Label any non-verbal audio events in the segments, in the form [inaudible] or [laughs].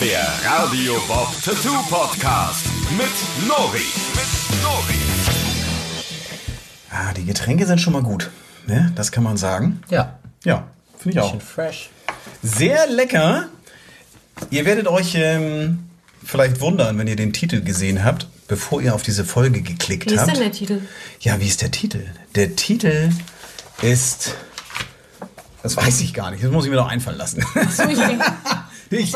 Der Radio Bob Tattoo Podcast mit Nori. Mit Nori. Ah, die Getränke sind schon mal gut. Ne? Das kann man sagen. Ja. Ja, finde ich auch. Bisschen fresh. Sehr lecker. Ihr werdet euch ähm, vielleicht wundern, wenn ihr den Titel gesehen habt, bevor ihr auf diese Folge geklickt Wie ist habt. denn der Titel? Ja, wie ist der Titel? Der Titel ist. Das weiß ich gar nicht. Das muss ich mir noch einfallen lassen. So, ich denke, [laughs] Ich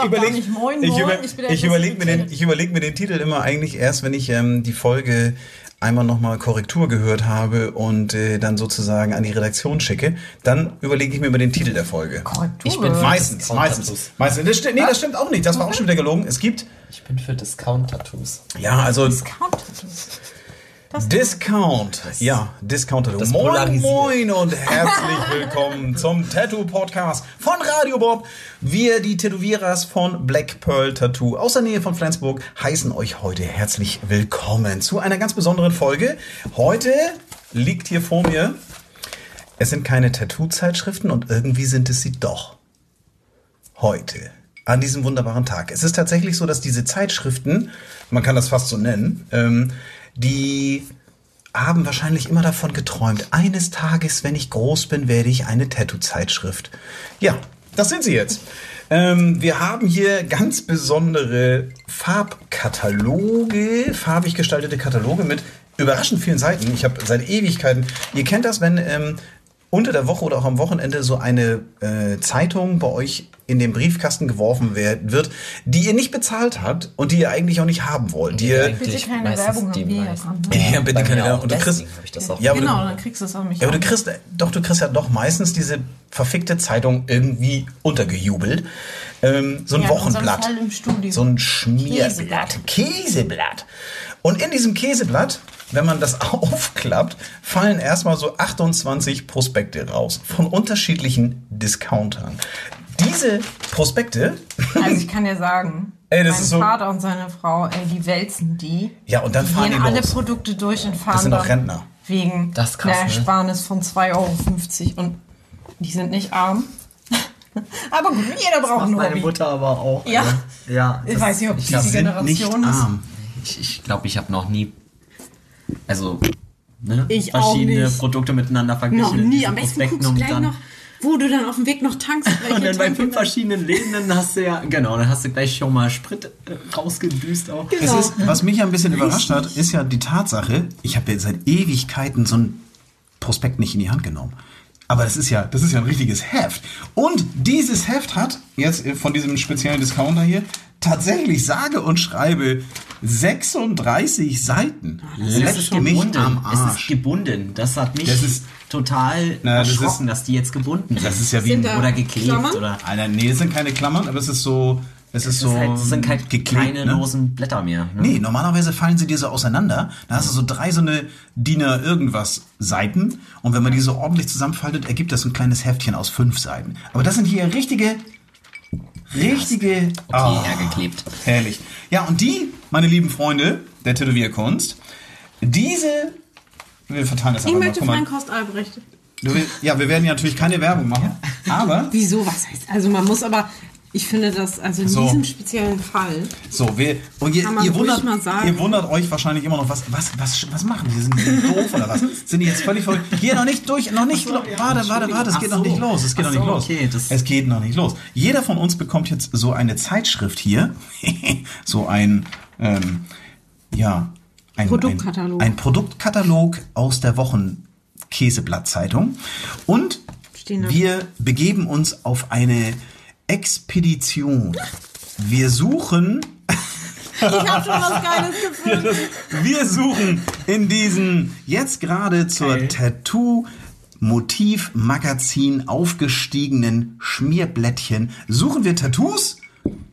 Moin, ich, über, ich überlege mir, den- ich überleg mir den Titel immer eigentlich erst, wenn ich ähm, die Folge einmal nochmal Korrektur gehört habe und äh, dann sozusagen an die Redaktion schicke. Dann überlege ich mir über den Titel der Folge. Korrektur. Ich bin für Meistens, meistens. Meistens. Das stimmt, nee, das stimmt auch nicht. Das war auch schon wieder gelogen. Es gibt, Ich bin für Discount-Tattoos. ja, also Discount. Das Discount. Ja, Discount. Das Moin, moin und herzlich willkommen zum Tattoo Podcast von Radio Bob. Wir, die Tätowierers von Black Pearl Tattoo aus der Nähe von Flensburg, heißen euch heute herzlich willkommen zu einer ganz besonderen Folge. Heute liegt hier vor mir, es sind keine Tattoo-Zeitschriften und irgendwie sind es sie doch. Heute. An diesem wunderbaren Tag. Es ist tatsächlich so, dass diese Zeitschriften, man kann das fast so nennen, ähm, die haben wahrscheinlich immer davon geträumt, eines Tages, wenn ich groß bin, werde ich eine Tattoo-Zeitschrift. Ja, das sind sie jetzt. Ähm, wir haben hier ganz besondere Farbkataloge, farbig gestaltete Kataloge mit überraschend vielen Seiten. Ich habe seit Ewigkeiten, ihr kennt das, wenn ähm, unter der Woche oder auch am Wochenende so eine äh, Zeitung bei euch in den Briefkasten geworfen wird, die ihr nicht bezahlt habt und die ihr eigentlich auch nicht haben wollt. Die ihr, Bitte keine Werbung die haben wir ja meisten. ja, bitte Bei keine Werbung. Und du kriegst, ich das auch. ja, aber Genau, du, dann kriegst du es auch nicht. ja, aber du kriegst, doch, du kriegst ja doch meistens diese verfickte Zeitung irgendwie untergejubelt. Ähm, so ein Ja, Wochenblatt. So ein Schmierblatt. Käseblatt. Und in diesem Käseblatt, wenn man das [laughs] aufklappt, fallen erstmal so 28 Prospekte raus von unterschiedlichen Discountern. Diese Prospekte, [laughs] Also ich kann dir sagen, Ey, das mein ist so- Vater und seine Frau, ey, die wälzen die. ja, und dann Die fahren gehen die alle los. Produkte durch und fahren Das sind auch Rentner. wegen Das krass, einer ne? Ersparnis von 2,50 Euro. Und die sind nicht arm. [laughs] aber gut, jeder braucht ein meine Hobby. Mutter aber auch. Ja. ne? Ja. Ich das- weiß nicht, ob ich diese glaub, sind nicht Generation ist. arm. Ich, ich glaube, ich habe noch nie. Also. Ne, Ich auch verschiedene nicht. Produkte miteinander verglichen. Noch nie. Am besten Prospekten guckst gleich dann- noch, wo du dann auf dem Weg noch tankst. [laughs] Und dann bei fünf dann- verschiedenen Läden, dann hast du ja, genau, dann hast du gleich schon mal Sprit äh, rausgedüst auch. Es Genau. ist, was mich ja ein bisschen überrascht hat, ist ja die Tatsache, ich habe ja seit Ewigkeiten so ein Prospekt nicht in die Hand genommen. Aber das ist ja, das ist ja ein richtiges Heft. Und dieses Heft hat jetzt von diesem speziellen Discounter hier tatsächlich sage und schreibe 36 Seiten. Es Leck ist mich gebunden. am Es ist Arsch. gebunden. Das hat mich Das ist- total Na, das erschrocken, ist- dass die jetzt gebunden sind. Das ist ja wie Sind oder geklebt Klammern? oder. Alter, nee, das sind keine Klammern, aber es ist so, es ist Es, so halt, es sind halt geklebt, keine ne? losen Blätter mehr. Ne? Nee, normalerweise fallen sie dir so auseinander. Da hast du so drei so eine Diener irgendwas Seiten. Und wenn man die so ordentlich zusammenfaltet, ergibt das ein kleines Heftchen aus fünf Seiten. Aber das sind hier richtige, richtige, Okay, Ah, ja, geklebt. herrlich. Ja, und die, meine lieben Freunde der Tätowierkunst, diese, wir verteilen das Ich einfach möchte mal. Frank Kost Albrecht. Du Ja, wir werden ja natürlich keine Werbung machen, aber [laughs] Wieso? Was heißt? Also man muss aber, ich finde das, also in So. diesem speziellen Fall, So, wir, und ihr, ihr, wundert, mal sagen. ihr wundert euch wahrscheinlich immer noch, was, was, was, was machen die? Sind die doof oder was? [laughs] Sind die jetzt völlig verrückt? Hier noch nicht durch, noch nicht, lo- warte, warte, warte, es geht so. noch nicht los, es geht Ach noch nicht so, los. okay, das- es geht noch nicht los. Jeder von uns bekommt jetzt so eine Zeitschrift hier, [laughs] so ein, ähm, ja, ein Produktkatalog. Ein, ein Produktkatalog aus der Wochenkäseblattzeitung und wir begeben uns auf eine Expedition. Wir suchen ich habe schon was Geiles gefunden. [laughs] Wir suchen in diesen jetzt gerade zur Geil. Tattoo-Motiv-Magazin aufgestiegenen Schmierblättchen suchen wir Tattoos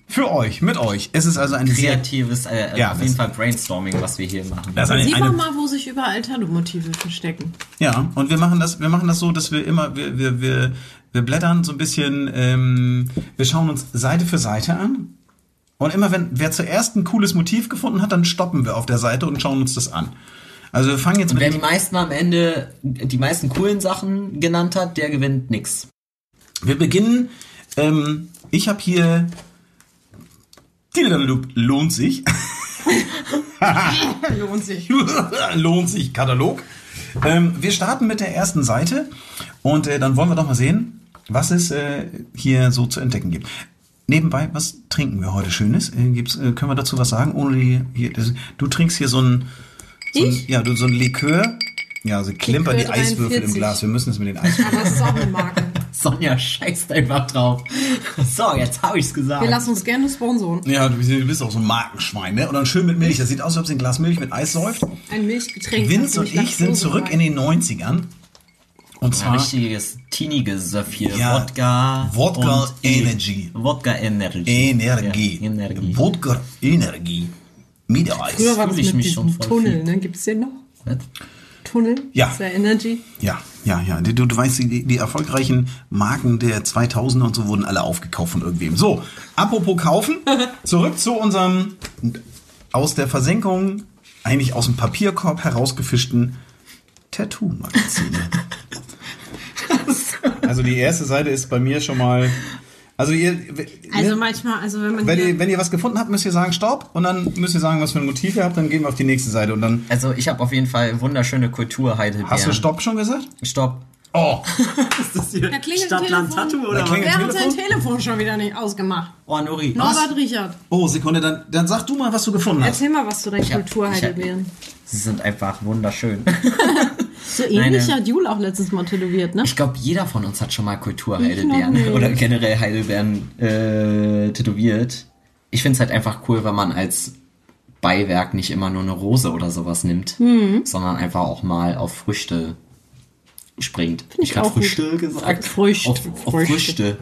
für euch, mit euch. Es ist also ein sehr Kreatives, äh, Ja, auf jeden Fall Brainstorming, was wir hier machen. das eine, Sieht eine, mal, wo sich überall Tattoo-Motive verstecken. Ja, und wir machen das, wir machen das so, dass wir immer, wir, wir, wir, wir blättern so ein bisschen, ähm, wir schauen uns Seite für Seite an. Und immer wenn wer zuerst ein cooles Motiv gefunden hat, dann stoppen wir auf der Seite und schauen uns das an. Also wir fangen jetzt Und mit wer die meisten am Ende, die meisten coolen Sachen genannt hat, der gewinnt nix. wir beginnen, ähm, ich habe hier lohnt sich. [laughs] Lohnt sich. [laughs] lohnt sich Katalog. Ähm, wir starten mit der ersten Seite und äh, dann wollen wir doch mal sehen, was es äh, hier so zu entdecken gibt. Nebenbei, was trinken wir heute Schönes? Äh, gibt's, äh, können wir dazu was sagen? Ohne die, hier, das, du trinkst hier so ein, so ein, ja, du, so ein Likör. Ja, so klimpern die Eiswürfel im 43. Glas. Wir müssen es mit den Eiswürfeln. Aber es [laughs] ist auch eine Marke. Sonja scheißt einfach drauf. So, jetzt habe ich's gesagt. Wir lassen uns gerne sponsoren. Ja, du bist- du bist auch so ein Markenschwein, ne? Und dann schön mit Milch. Das sieht aus, als ob sie ein Glas Milch mit Eis säuft. Ein Milchgetränk. Vince und ich sind zurück in den 90ern. Und ein zwar richtiges Teenie-Gesöff hier. Ja, Wodka. Wodka und E. Energy. Wodka Energy. Energie. Ja, Energie. Wodka Energie. Mit Eis. Früher war das ich mit mich schon Tunnel, ne? Gibt's den noch? Was? Tunnel? Ja. Ist der Energy? Ja, ja, ja. Du, du weißt, die, die erfolgreichen Marken der 2000er und so wurden alle aufgekauft von irgendwem. So, apropos kaufen, [laughs] zurück zu unserem aus der Versenkung, eigentlich aus dem Papierkorb herausgefischten Tattoo-Magazin. [laughs] also die erste Seite ist bei mir schon mal... Also ihr, Also ne, manchmal, also wenn man wenn, ihr, wenn ihr was gefunden habt, müsst ihr sagen Stopp und dann müsst ihr sagen, was für ein Motiv ihr habt, dann gehen wir auf die nächste Seite und dann... Also ich habe auf jeden Fall wunderschöne Kultur Heidelbeeren. Hast du Stopp schon gesagt? Stopp. Oh, [laughs] Ist das hier Da klingelt Stadtland Tattoo, Da klingelt wer hat sein Telefon? Schon wieder nicht ausgemacht? Oh, Nori. Norbert Richard, oh, Sekunde, dann, dann sag du mal, was du gefunden hast. erzähl mal was zu deinen Ich hab- Kulturheidelbeeren. Sie sind einfach wunderschön. [laughs] So ähnlich Nein, hat Jule auch letztes Mal tätowiert, ne? Ich glaube, jeder von uns hat schon mal Ich Kulturheidelbeeren [laughs] oder generell Heidelbeeren äh, tätowiert. Ich finde es halt einfach cool, wenn man als Beiwerk nicht immer nur eine Rose oder sowas nimmt, Hm. sondern einfach auch mal auf Früchte springt. ich gerade auch gut. Früchte gesagt. Früchte, Auf, auf Früchte. Früchte.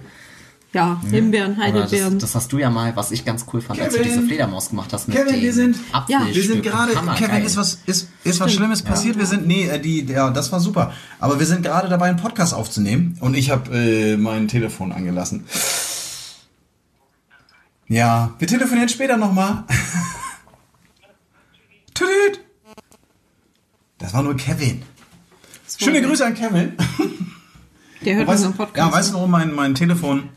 Ja, Himbeeren, Heidelbeeren. das, das hast du ja mal, was ich ganz cool fand, als du Kevin. diese Fledermaus gemacht hast mit Kevin, den wir sind- Apfelstücken. Wir sind gerade. Kevin, ist was, ist, ist was Schlimmes passiert? Wir sind, nee, äh, die, ja, das war super. Aber wir sind gerade dabei, einen Podcast aufzunehmen und ich habe äh, mein Telefon angelassen. Ja, wir telefonieren später nochmal. [laughs] Tütüt. Das war nur Kevin. Schöne Grüße an Kevin. Der hört unseren Podcast. ja, weißt du, warum mein, mein Telefon,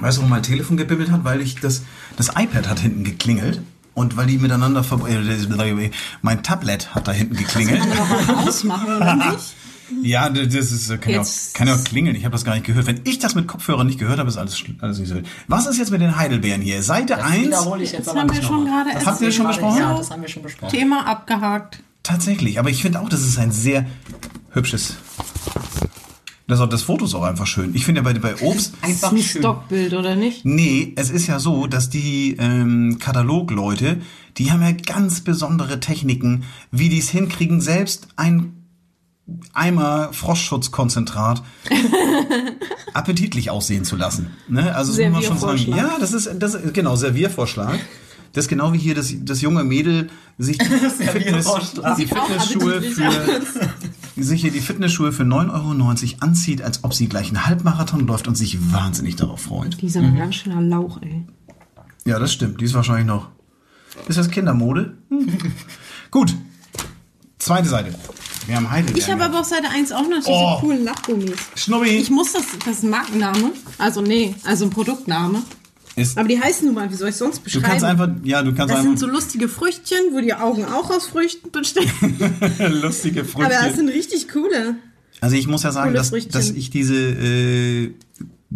weißt du, warum mein Telefon gebimmelt hat? Weil ich das, das iPad hat hinten geklingelt. Und weil die miteinander ver äh, mein Tablet hat da hinten geklingelt. ausmachen, oder nicht? [laughs] Ja, das ist, kann, ja auch, kann ja auch klingeln. Ich habe das gar nicht gehört. Wenn ich das mit Kopfhörern nicht gehört habe, ist alles, alles nicht so wild. Was ist jetzt mit den Heidelbeeren hier? Seite Das 1. wiederhole ich jetzt Das aber haben wir schon gerade Das habt ihr schon besprochen? Ja, das haben wir schon besprochen. Thema abgehakt. Tatsächlich. Aber ich finde auch, das ist ein sehr hübsches. Das, das Foto ist auch einfach schön. Ich finde ja bei, bei Obst. Einfach ein schön. Stockbild, oder nicht? Nee, es ist ja so, dass die ähm, Katalogleute, die haben ja ganz besondere Techniken, wie die es hinkriegen, selbst ein Eimer Frostschutzkonzentrat [laughs] appetitlich aussehen zu lassen. Ne? Also das muss man schon sagen. Ja, das ist, das ist genau Serviervorschlag. Das ist genau wie hier das, das junge Mädel sich [laughs] die, Fitness, die Fitnessschuhe für sich hier die Fitnessschuhe für 9,90 Euro anzieht, als ob sie gleich einen Halbmarathon läuft und sich wahnsinnig darauf freut. Dieser mhm. ganz schöner Lauch, ey. Ja, das stimmt. Die ist wahrscheinlich noch. Ist das Kindermode? Hm. [laughs] Gut. Zweite Seite. Wir haben Heidelbeeren. Ich habe aber auf Seite 1 auch noch diese Oh. coolen Lachgummis. Schnubbi. Ich muss das, das ist Markenname. Also nee, also ein Produktname. Ist, Aber die heißen nun mal, wie soll ich sonst du beschreiben? kannst einfach, ja, du kannst das sind einfach so lustige Früchtchen, wo die Augen auch aus Früchten bestehen. [laughs] lustige Aber das Früchte. sind richtig coole. Also ich muss ja sagen, coole dass, Früchtchen. dass ich diese äh,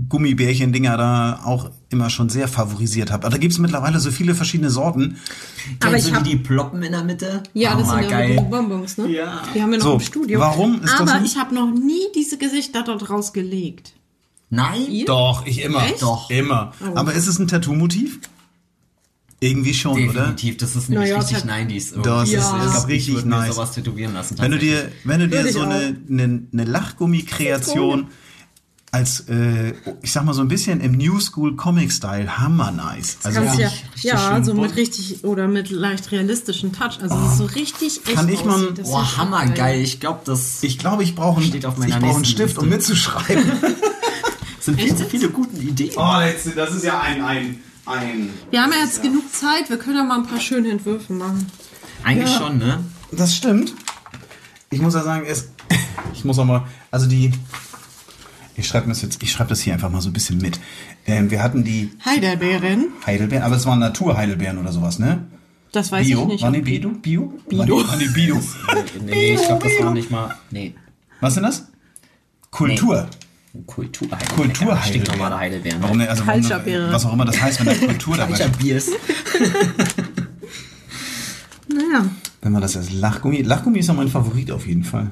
Gummibärchen-Dinger da auch immer schon sehr favorisiert habe. Aber da gibt es mittlerweile so viele verschiedene Sorten. Aber Kennst ich du hab- die, die ploppen in der Mitte? Ja, das sind ja die Bonbons, ne? Ja. Die haben wir noch So, im Studio. warum ist das Aber nicht- ich habe noch nie diese Gesichter dort rausgelegt. Nein? Ihr? Doch, ich immer. Echt? Doch. Immer. Aber ist es ein Tattoo-Motiv? Irgendwie schon, oder? Definitiv, das ist nämlich Naja, richtig es hat- 90s. irgendwie. Das ist- Ich ist glaub, ich richtig mir nice. sowas tätowieren lassen. Wenn du dir, wenn du dir Würde ich so eine, eine, eine Lachgummi-Kreation als, äh, ich sag mal so ein bisschen im New School Comic-Style, hammer nice. Also ja, richtig ja, schön so mit richtig oder mit leicht realistischen Touch. Also ist so richtig echt Kann ich mal- ist Boah, hammergeil. Ich glaube, das ich glaube, ich brauche Steht auf einen, ich brauche einen Stift, um mitzuschreiben. [laughs] sind viel Echt zu viele gute Ideen. oh, jetzt, das ist ja ein, ein, ein. Wir haben ja jetzt genug Zeit, wir können ja mal ein paar schöne Entwürfe machen. Eigentlich schon, ne? Das stimmt. Ich muss ja sagen, es, [laughs] ich muss auch mal, also die, Ich schreibe das jetzt, ich schreibe das hier einfach mal so ein bisschen mit. Ähm, wir hatten die Heidelbeeren. Heidelbeeren, aber es waren Naturheidelbeeren oder sowas, ne? Das weiß Bio? ich nicht. Waren die Bio? Bio? Bido. Waren die, Bio? [laughs] Nee, ich glaube, das war nicht mal. Nee. Was sind das? Kultur. Kultur Kulturheidelbeeren. Stinknormale Heidelbeeren. Warum, ne? also, warum, was auch immer das heißt, wenn da Kultur dabei ist. Biers. [laughs] Naja. Wenn man das als Lachgummi. Lachgummi ist ja mein Favorit auf jeden Fall.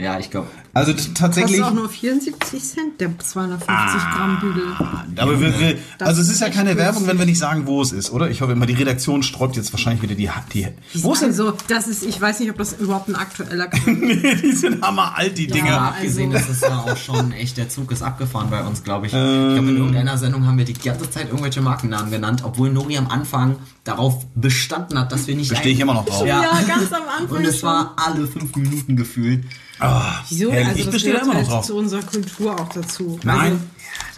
Ja, ich glaube. Also tatsächlich. Kostet auch nur 74 Cent, der 250 Gramm Bügel. Aber wir, wir, Das also es ist ist ja keine günstig. Werbung, wenn wir nicht sagen, wo es ist, oder? Ich hoffe immer, die Redaktion sträubt jetzt wahrscheinlich wieder die. die wo ist denn Also, das ist, ich weiß nicht, ob das überhaupt ein aktueller [laughs] Nee, die sind hammeralt, die Ja, Dinger. abgesehen, also- das ist ja auch schon echt, der Zug ist abgefahren bei uns, glaube ich. ich glaube, in irgendeiner Sendung haben wir die ganze Zeit irgendwelche Markennamen genannt, obwohl Nori am Anfang darauf bestanden hat, dass wir nicht. Bestehe ich immer noch drauf. Ja. Ja, ganz am Anfang Und es war alle fünf Minuten gefühlt. Wieso? Herrlich. Also Ich das da gehört immer noch halt drauf. zu unserer Kultur auch dazu. Nein. Also,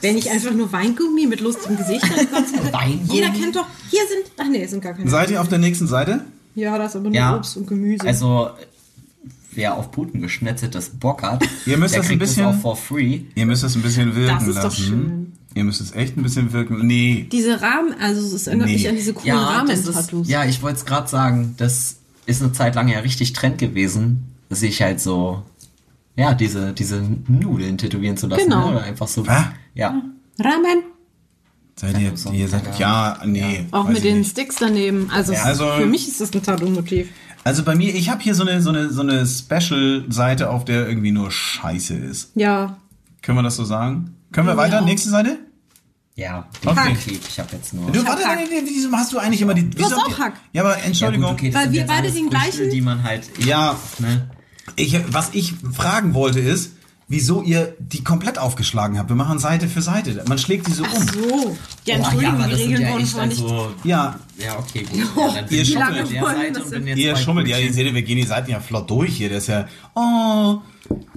wenn ich einfach nur Weingummi mit lustigem Gesicht hätte? [laughs] Jeder kennt doch, hier sind, ach nee, es sind gar keine. Seid ihr auf der nächsten Seite? Ja, das ist aber nur Ja. Obst und Gemüse. Also, wer auf Puten geschnetzeltes Bock hat, Ihr müsst der das ein kriegt bisschen- auch for free. Ihr müsst es ein bisschen wirken Das ist doch lassen. schön. Ihr müsst es echt ein bisschen wirken. Nee. diese Rahmen, also es erinnert Nee. mich an diese coolen Ja, das Rahmen-Tattoos. ja, ich wollte es gerade sagen, das ist eine Zeit lang ja richtig Trend gewesen, sich halt so, ja, diese, diese Nudeln tätowieren zu lassen. Genau. Ne? Oder einfach so. Was? Ja. Rahmen. Seid ihr, so ihr seid, keine ja, nee. Auch mit den nicht. Sticks daneben. Also, Ja, also- für mich ist das ein Tattoo-Motiv. Also bei mir, ich habe hier so eine, so eine, so eine Special-Seite, auf der irgendwie nur Scheiße ist. Ja. Können wir das so sagen? Können wir weiter? Ja. Nächste Seite? Ja, Okay. definitiv. Ich habe jetzt nur. Du, warte, Hack. nee, nee, wieso hast du eigentlich immer die... hast wieso- auch Hack. Ja, aber ja, Entschuldigung. gut, okay, Weil wir beide den gleichen- die man halt. Ja, Ne? Ich, was ich fragen wollte ist, wieso ihr die komplett aufgeschlagen habt. Wir machen Seite für Seite. Man schlägt die so um. So. Ja, Oh, Entschuldigung, aber die Regeln ja wurden vorher nicht. also, Ja, Ja, okay, gut. Ja, dann Ihr ich schummelt. der ihr schummelt. Ja, ihr seht, wir gehen die Seiten ja flott durch hier. Das ist ja... Oh,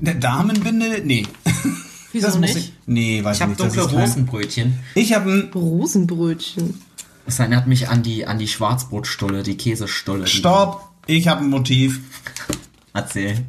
eine Damenbinde? Nee. [laughs] Wieso Das muss nicht? Ich, nee, weiß Ich habe nicht. das dunkle ist kein- Rosenbrötchen. Ich habe ein... Rosenbrötchen. Das erinnert mich an die, an die Schwarzbrotstulle, die Käsestulle. Stopp! Ich habe ein Motiv. Erzähl.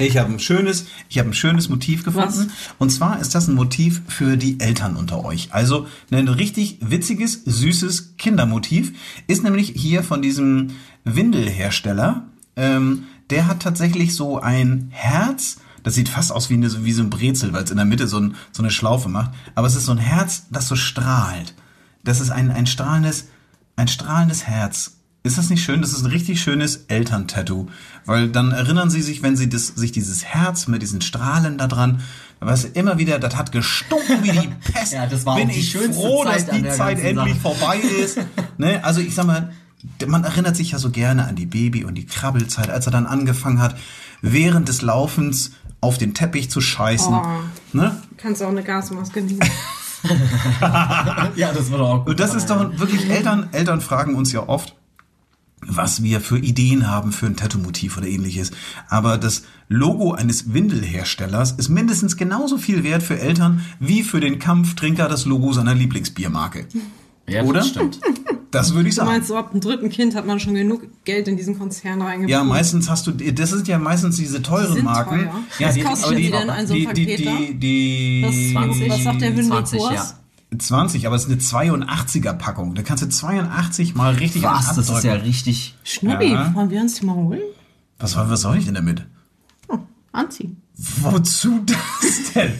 Ich habe ein schönes, ich habe ein schönes Motiv gefunden. Und zwar ist das ein Motiv für die Eltern unter euch. Also ein richtig witziges, süßes Kindermotiv ist nämlich hier von diesem Windelhersteller. Ähm, der hat tatsächlich so ein Herz. Das sieht fast aus wie, eine, wie so ein Brezel, weil es in der Mitte so, ein, so eine Schlaufe macht. Aber es ist so ein Herz, das so strahlt. Das ist ein, ein strahlendes, ein strahlendes Herz. Ist das nicht schön? Das ist ein richtig schönes Elterntattoo. Weil dann erinnern sie sich, wenn sie das, sich dieses Herz mit diesen Strahlen da dran, weißt du, immer wieder, das hat gestunken wie die [laughs] Pest. Ja, das war Bin die ich schönste froh, Zeit dass die Zeit endlich Sache. vorbei ist. [laughs] ne? Also ich sag mal, man erinnert sich ja so gerne an die Baby- und die Krabbelzeit, als er dann angefangen hat, während des Laufens auf den Teppich zu scheißen. Oh. Ne? Kannst auch eine Gasmaske nehmen. [laughs] Ja, das wird auch gut. Und das ist doch wirklich, Eltern, Eltern fragen uns ja oft, was wir für Ideen haben für ein Tattoo-Motiv oder ähnliches. Aber das Logo eines Windelherstellers ist mindestens genauso viel wert für Eltern wie für den Kampftrinker das Logo seiner Lieblingsbiermarke. ja, oder? Das stimmt. Das würde ich Du sagen. meinst, so ab dem dritten Kind hat man schon genug Geld in diesen Konzern reingebracht? Ja, meistens hast du, das sind ja meistens diese teuren sind Marken. teuer. Ja, Was die, kostet die, die denn, ein so ein die, die, Paket da? die, die, Was, 20, was sagt der 20, Windelkurs? ja. 20, aber es ist eine 82er Packung. Da kannst du 82 mal richtig Was? Das ist ja richtig. Schnubbi, Ja. wollen wir uns die mal holen? Was, was soll ich denn damit? Anziehen. Wozu das denn?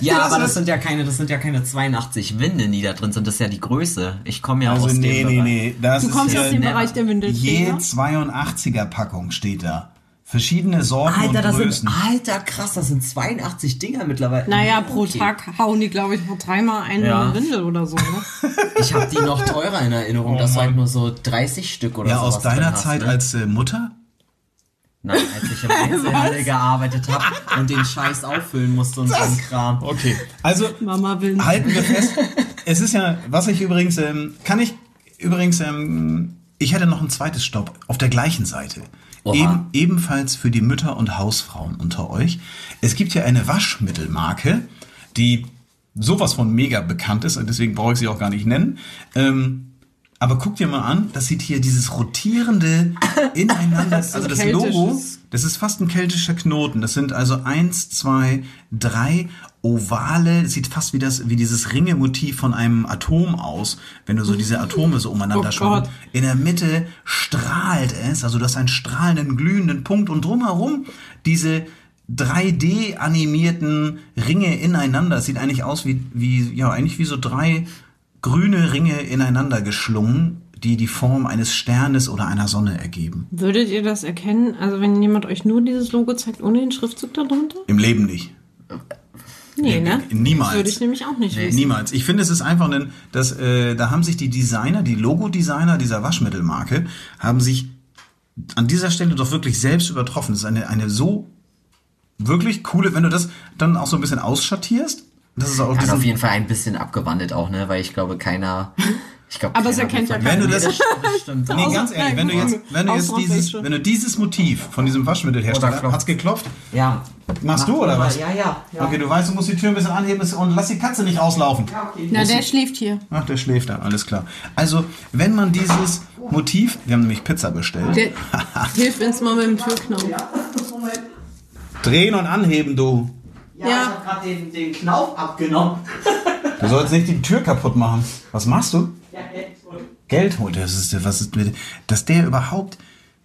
Ja, Das aber das sind ja keine, das sind ja keine 82 Windeln, die da drin sind. Das ist ja die Größe. Ich komme ja Also aus nee, dem nee, Bereich. nee. Das Du ist kommst ja aus dem ne- Bereich der je Windelträger? 82er Packung steht da. Verschiedene Sorten Alter, und das sind, Größen. alter, krass, das sind 82 Dinger mittlerweile. Naja, pro Okay. Tag hauen die, glaube ich, noch dreimal eine Ja. Windel oder so. Ne? [laughs] Ich habe die noch teurer in Erinnerung, dass du halt nur so 30 Stück oder ja, sowas aus deiner hast, Zeit ne? als äh, Mutter? Nein, als ich im [laughs] Einzelhandel gearbeitet habe und den Scheiß auffüllen musste und so ein Kram. Okay. Also Mama will nicht. halten wir fest. Es ist ja, was ich übrigens, ähm, kann ich übrigens, ähm, ich hätte noch ein zweites Stopp auf der gleichen Seite. Eben, ebenfalls für die Mütter und Hausfrauen unter euch. Es gibt ja eine Waschmittelmarke, die sowas von mega bekannt ist, und deswegen brauche ich sie auch gar nicht nennen. Ähm, aber guck dir mal an, das sieht hier dieses rotierende [laughs] ineinander, also das Logo, das ist fast ein keltischer Knoten. Das sind also eins, zwei, drei ovale, sieht fast wie das, wie dieses Ringemotiv von einem Atom aus, wenn du so diese Atome so umeinander Oh schwimmen. Gott. In der Mitte strahlt es, also du hast einen strahlenden, glühenden Punkt und drumherum diese 3D animierten Ringe ineinander. Das sieht eigentlich aus wie, wie, ja, eigentlich wie so drei grüne Ringe ineinander geschlungen, die die Form eines Sternes oder einer Sonne ergeben. Würdet ihr das erkennen? Also wenn jemand euch nur dieses Logo zeigt, ohne den Schriftzug darunter? Im Leben nicht. Nee, ne? Niemals. Das würde ich nämlich auch nicht wissen. Niemals. Ich finde, es ist einfach ein, das, äh, da haben sich die Designer, die Logo-Designer dieser Waschmittelmarke, haben sich an dieser Stelle doch wirklich selbst übertroffen. Das ist eine, eine so wirklich coole, wenn du das dann auch so ein bisschen ausschattierst. Das ist auch Hat auf jeden Fall ein bisschen abgewandelt auch, ne? Weil ich glaube, keiner. [laughs] Ich glaube, Aber es keiner erkennt ja wird- Wenn du Nee, das- das stimmt. [laughs] Nee, ganz ehrlich, wenn du jetzt, wenn du jetzt dieses, wenn du dieses Motiv von diesem Waschmittelhersteller, hat's geklopft? Ja. Machst Mach du oder was? Ja, ja. ja. Okay, du weißt, du musst die Tür ein bisschen anheben und lass die Katze nicht rauslaufen. Na, der schläft hier. Ach, der schläft da, alles klar. Also, wenn man dieses Motiv, wir haben nämlich Pizza bestellt, Der hilft uns mal mit dem Türknopf. drehen und anheben, du. Ja, ich hab gerade den, den Knauf abgenommen. Du sollst nicht die Tür kaputt machen. Was machst du? Ja. Geld holt. Das ist, was ist mit, dass der überhaupt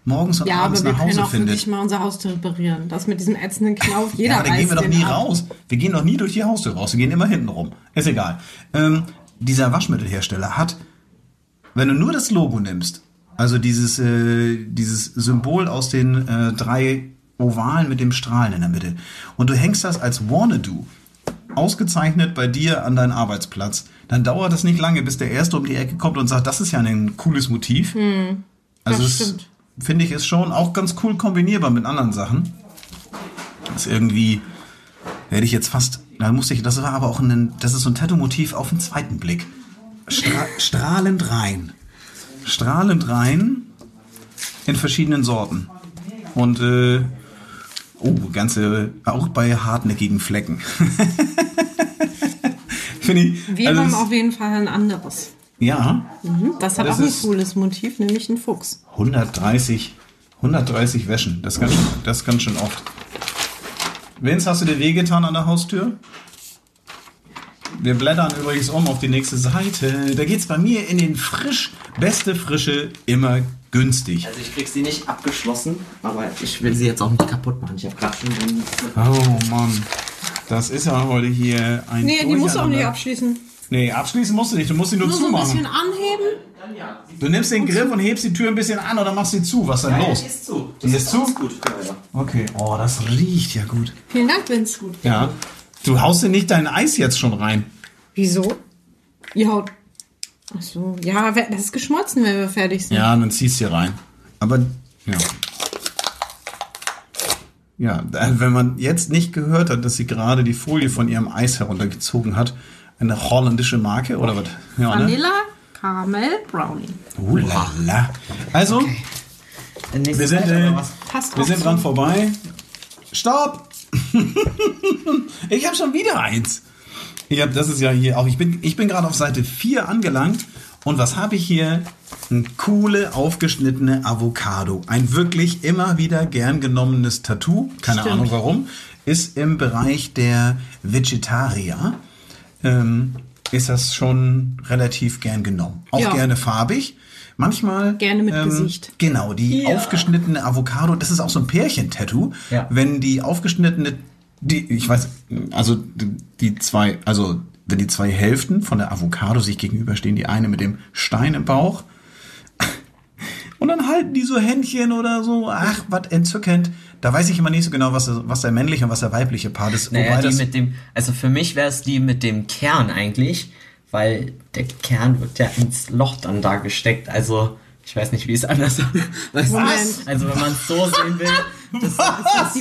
morgens und Ja, abends aber wir nach können Hause auch wirklich findet. mal unser Haustür reparieren. Das mit diesem ätzenden Knauf, jeder Ja, da weiß gehen wir doch nie ab. raus. Wir gehen doch nie durch die Haustür raus. Wir gehen immer hinten rum. Ist egal. Ähm, dieser Waschmittelhersteller hat, wenn du nur das Logo nimmst, also dieses, äh, dieses Symbol aus den äh, drei Ovalen mit dem Strahlen in der Mitte, und du hängst das als Wanna-Do ausgezeichnet bei dir an deinen Arbeitsplatz, dann dauert es nicht lange, bis der Erste um die Ecke kommt und sagt, das ist ja ein cooles Motiv. also das finde ich, ist schon auch ganz cool kombinierbar mit anderen Sachen. Das ist irgendwie, hätte ich jetzt fast, da musste ich, das war aber auch ein, das ist so ein Tattoo-Motiv auf den zweiten Blick. Stra strahlend rein. Strahlend rein in verschiedenen Sorten. Und, äh, oh, ganze, auch bei hartnäckigen Flecken. [laughs] Finde ich. Wir also haben auf jeden Fall ein anderes. ja, Das hat Das auch ein cooles Motiv, nämlich ein Fuchs. 130, 130 Wäschen. Das ist ganz schön, das ist ganz schön oft. Vince, hast du dir wehgetan an der Haustür? Wir blättern übrigens um auf die nächste Seite. Da geht's bei mir in den frisch, beste Frische, immer günstig. Also ich krieg sie nicht abgeschlossen, aber ich will sie jetzt auch nicht kaputt machen. Ich habe gerade schon den Oh Mann, das ist ja heute hier ein Nee, die musst du auch nicht abschließen. Nee, abschließen musst du nicht, du musst sie nur, Nur so ein zumachen. bisschen anheben. du nimmst den Griff und hebst die Tür ein bisschen an oder machst sie zu. Was ist denn los? ist zu. Die ist zu? gut. Ja, ja. Okay, oh, das riecht ja gut. Vielen Dank, Vince. Ja. Du haust dir nicht dein Eis jetzt schon rein. Wieso? Ihr haut. Ach so. Ja, das ist geschmolzen, wenn wir fertig sind. Ja, dann ziehst du hier rein. Aber, ja. Ja, wenn man jetzt nicht gehört hat, dass sie gerade die Folie von ihrem Eis heruntergezogen hat, eine holländische Marke oder was? Ja, ne? Vanilla, Karamell, Brownie. Uh, la, la. Also, nächste wir sind, äh, wir sind dran vorbei. Stopp! [laughs] ich habe schon wieder eins. Hab, das ist ja hier auch, ich bin, ich bin gerade auf Seite 4 angelangt. Und was habe ich hier? Ein coole, aufgeschnittene Avocado. Ein wirklich immer wieder gern genommenes Tattoo. Keine Stimmt. Ahnung warum. Ist im Bereich der Vegetarier. Ähm, ist das schon relativ gern genommen. Auch Ja. gerne farbig. Manchmal. Gerne mit Gesicht. Genau, die Ja. aufgeschnittene Avocado, das ist auch so ein Pärchentattoo. Ja. Wenn die aufgeschnittene, die, ich weiß, also die- die zwei, also wenn die zwei Hälften von der Avocado sich gegenüberstehen, die eine mit dem Stein im Bauch [laughs] und dann halten die so Händchen oder so, ach, was entzückend. Da weiß ich immer nicht so genau, was, was der männliche und was der weibliche Part ist. Naja, Wobei die das, mit dem, also für mich wäre es die mit dem Kern eigentlich, weil der Kern wird ja ins Loch dann da gesteckt. Also ich weiß nicht, wie es anders was? [laughs] Moment. [laughs] Also wenn man es so sehen will, das, das,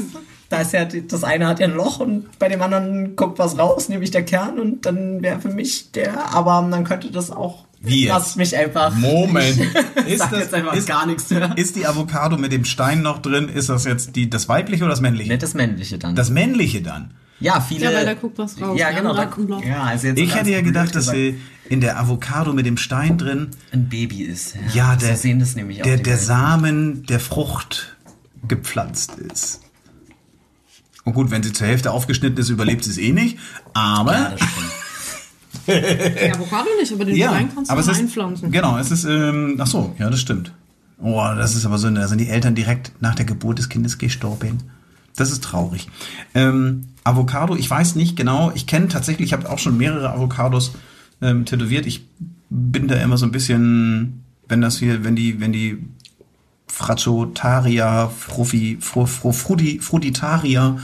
da ist ja das eine hat ja ein Loch und bei dem anderen guckt was raus, nämlich der Kern und dann wäre für mich der, aber dann könnte das auch. Wie jetzt? Lass mich einfach. Moment. [laughs] Ist das- jetzt einfach ist- gar nichts mehr. ist die Avocado mit dem Stein noch drin? Ist das jetzt die, das weibliche oder das männliche? Nicht das männliche dann. Das männliche dann. ja, viele. Ja, weil da guckt was raus, Ja, genau. Da, ja, also jetzt Ich hätte ja gedacht, dass äh, in der Avocado mit dem Stein drin, ein Baby ist. ja, der, so sehen das nämlich auch der. Samen der Frucht gepflanzt ist. Und gut, wenn sie zur Hälfte aufgeschnitten ist, überlebt sie es eh nicht. Aber Ja, das stimmt. Die Avocado nicht, aber den Ja, Wein kannst du aber ist, einpflanzen. Genau, es ist, ähm, ach so, ja, das stimmt. Oh, das ist aber so, da sind die Eltern direkt nach der Geburt des Kindes gestorben. Das ist traurig. Ähm, Avocado, ich weiß nicht genau, ich kenne tatsächlich, ich habe auch schon mehrere Avocados ähm, tätowiert. Ich bin da immer so ein bisschen, wenn das hier, wenn die, wenn die Fraciotaria, Frufi, Fru, Fru, Frudi, Fruditaria,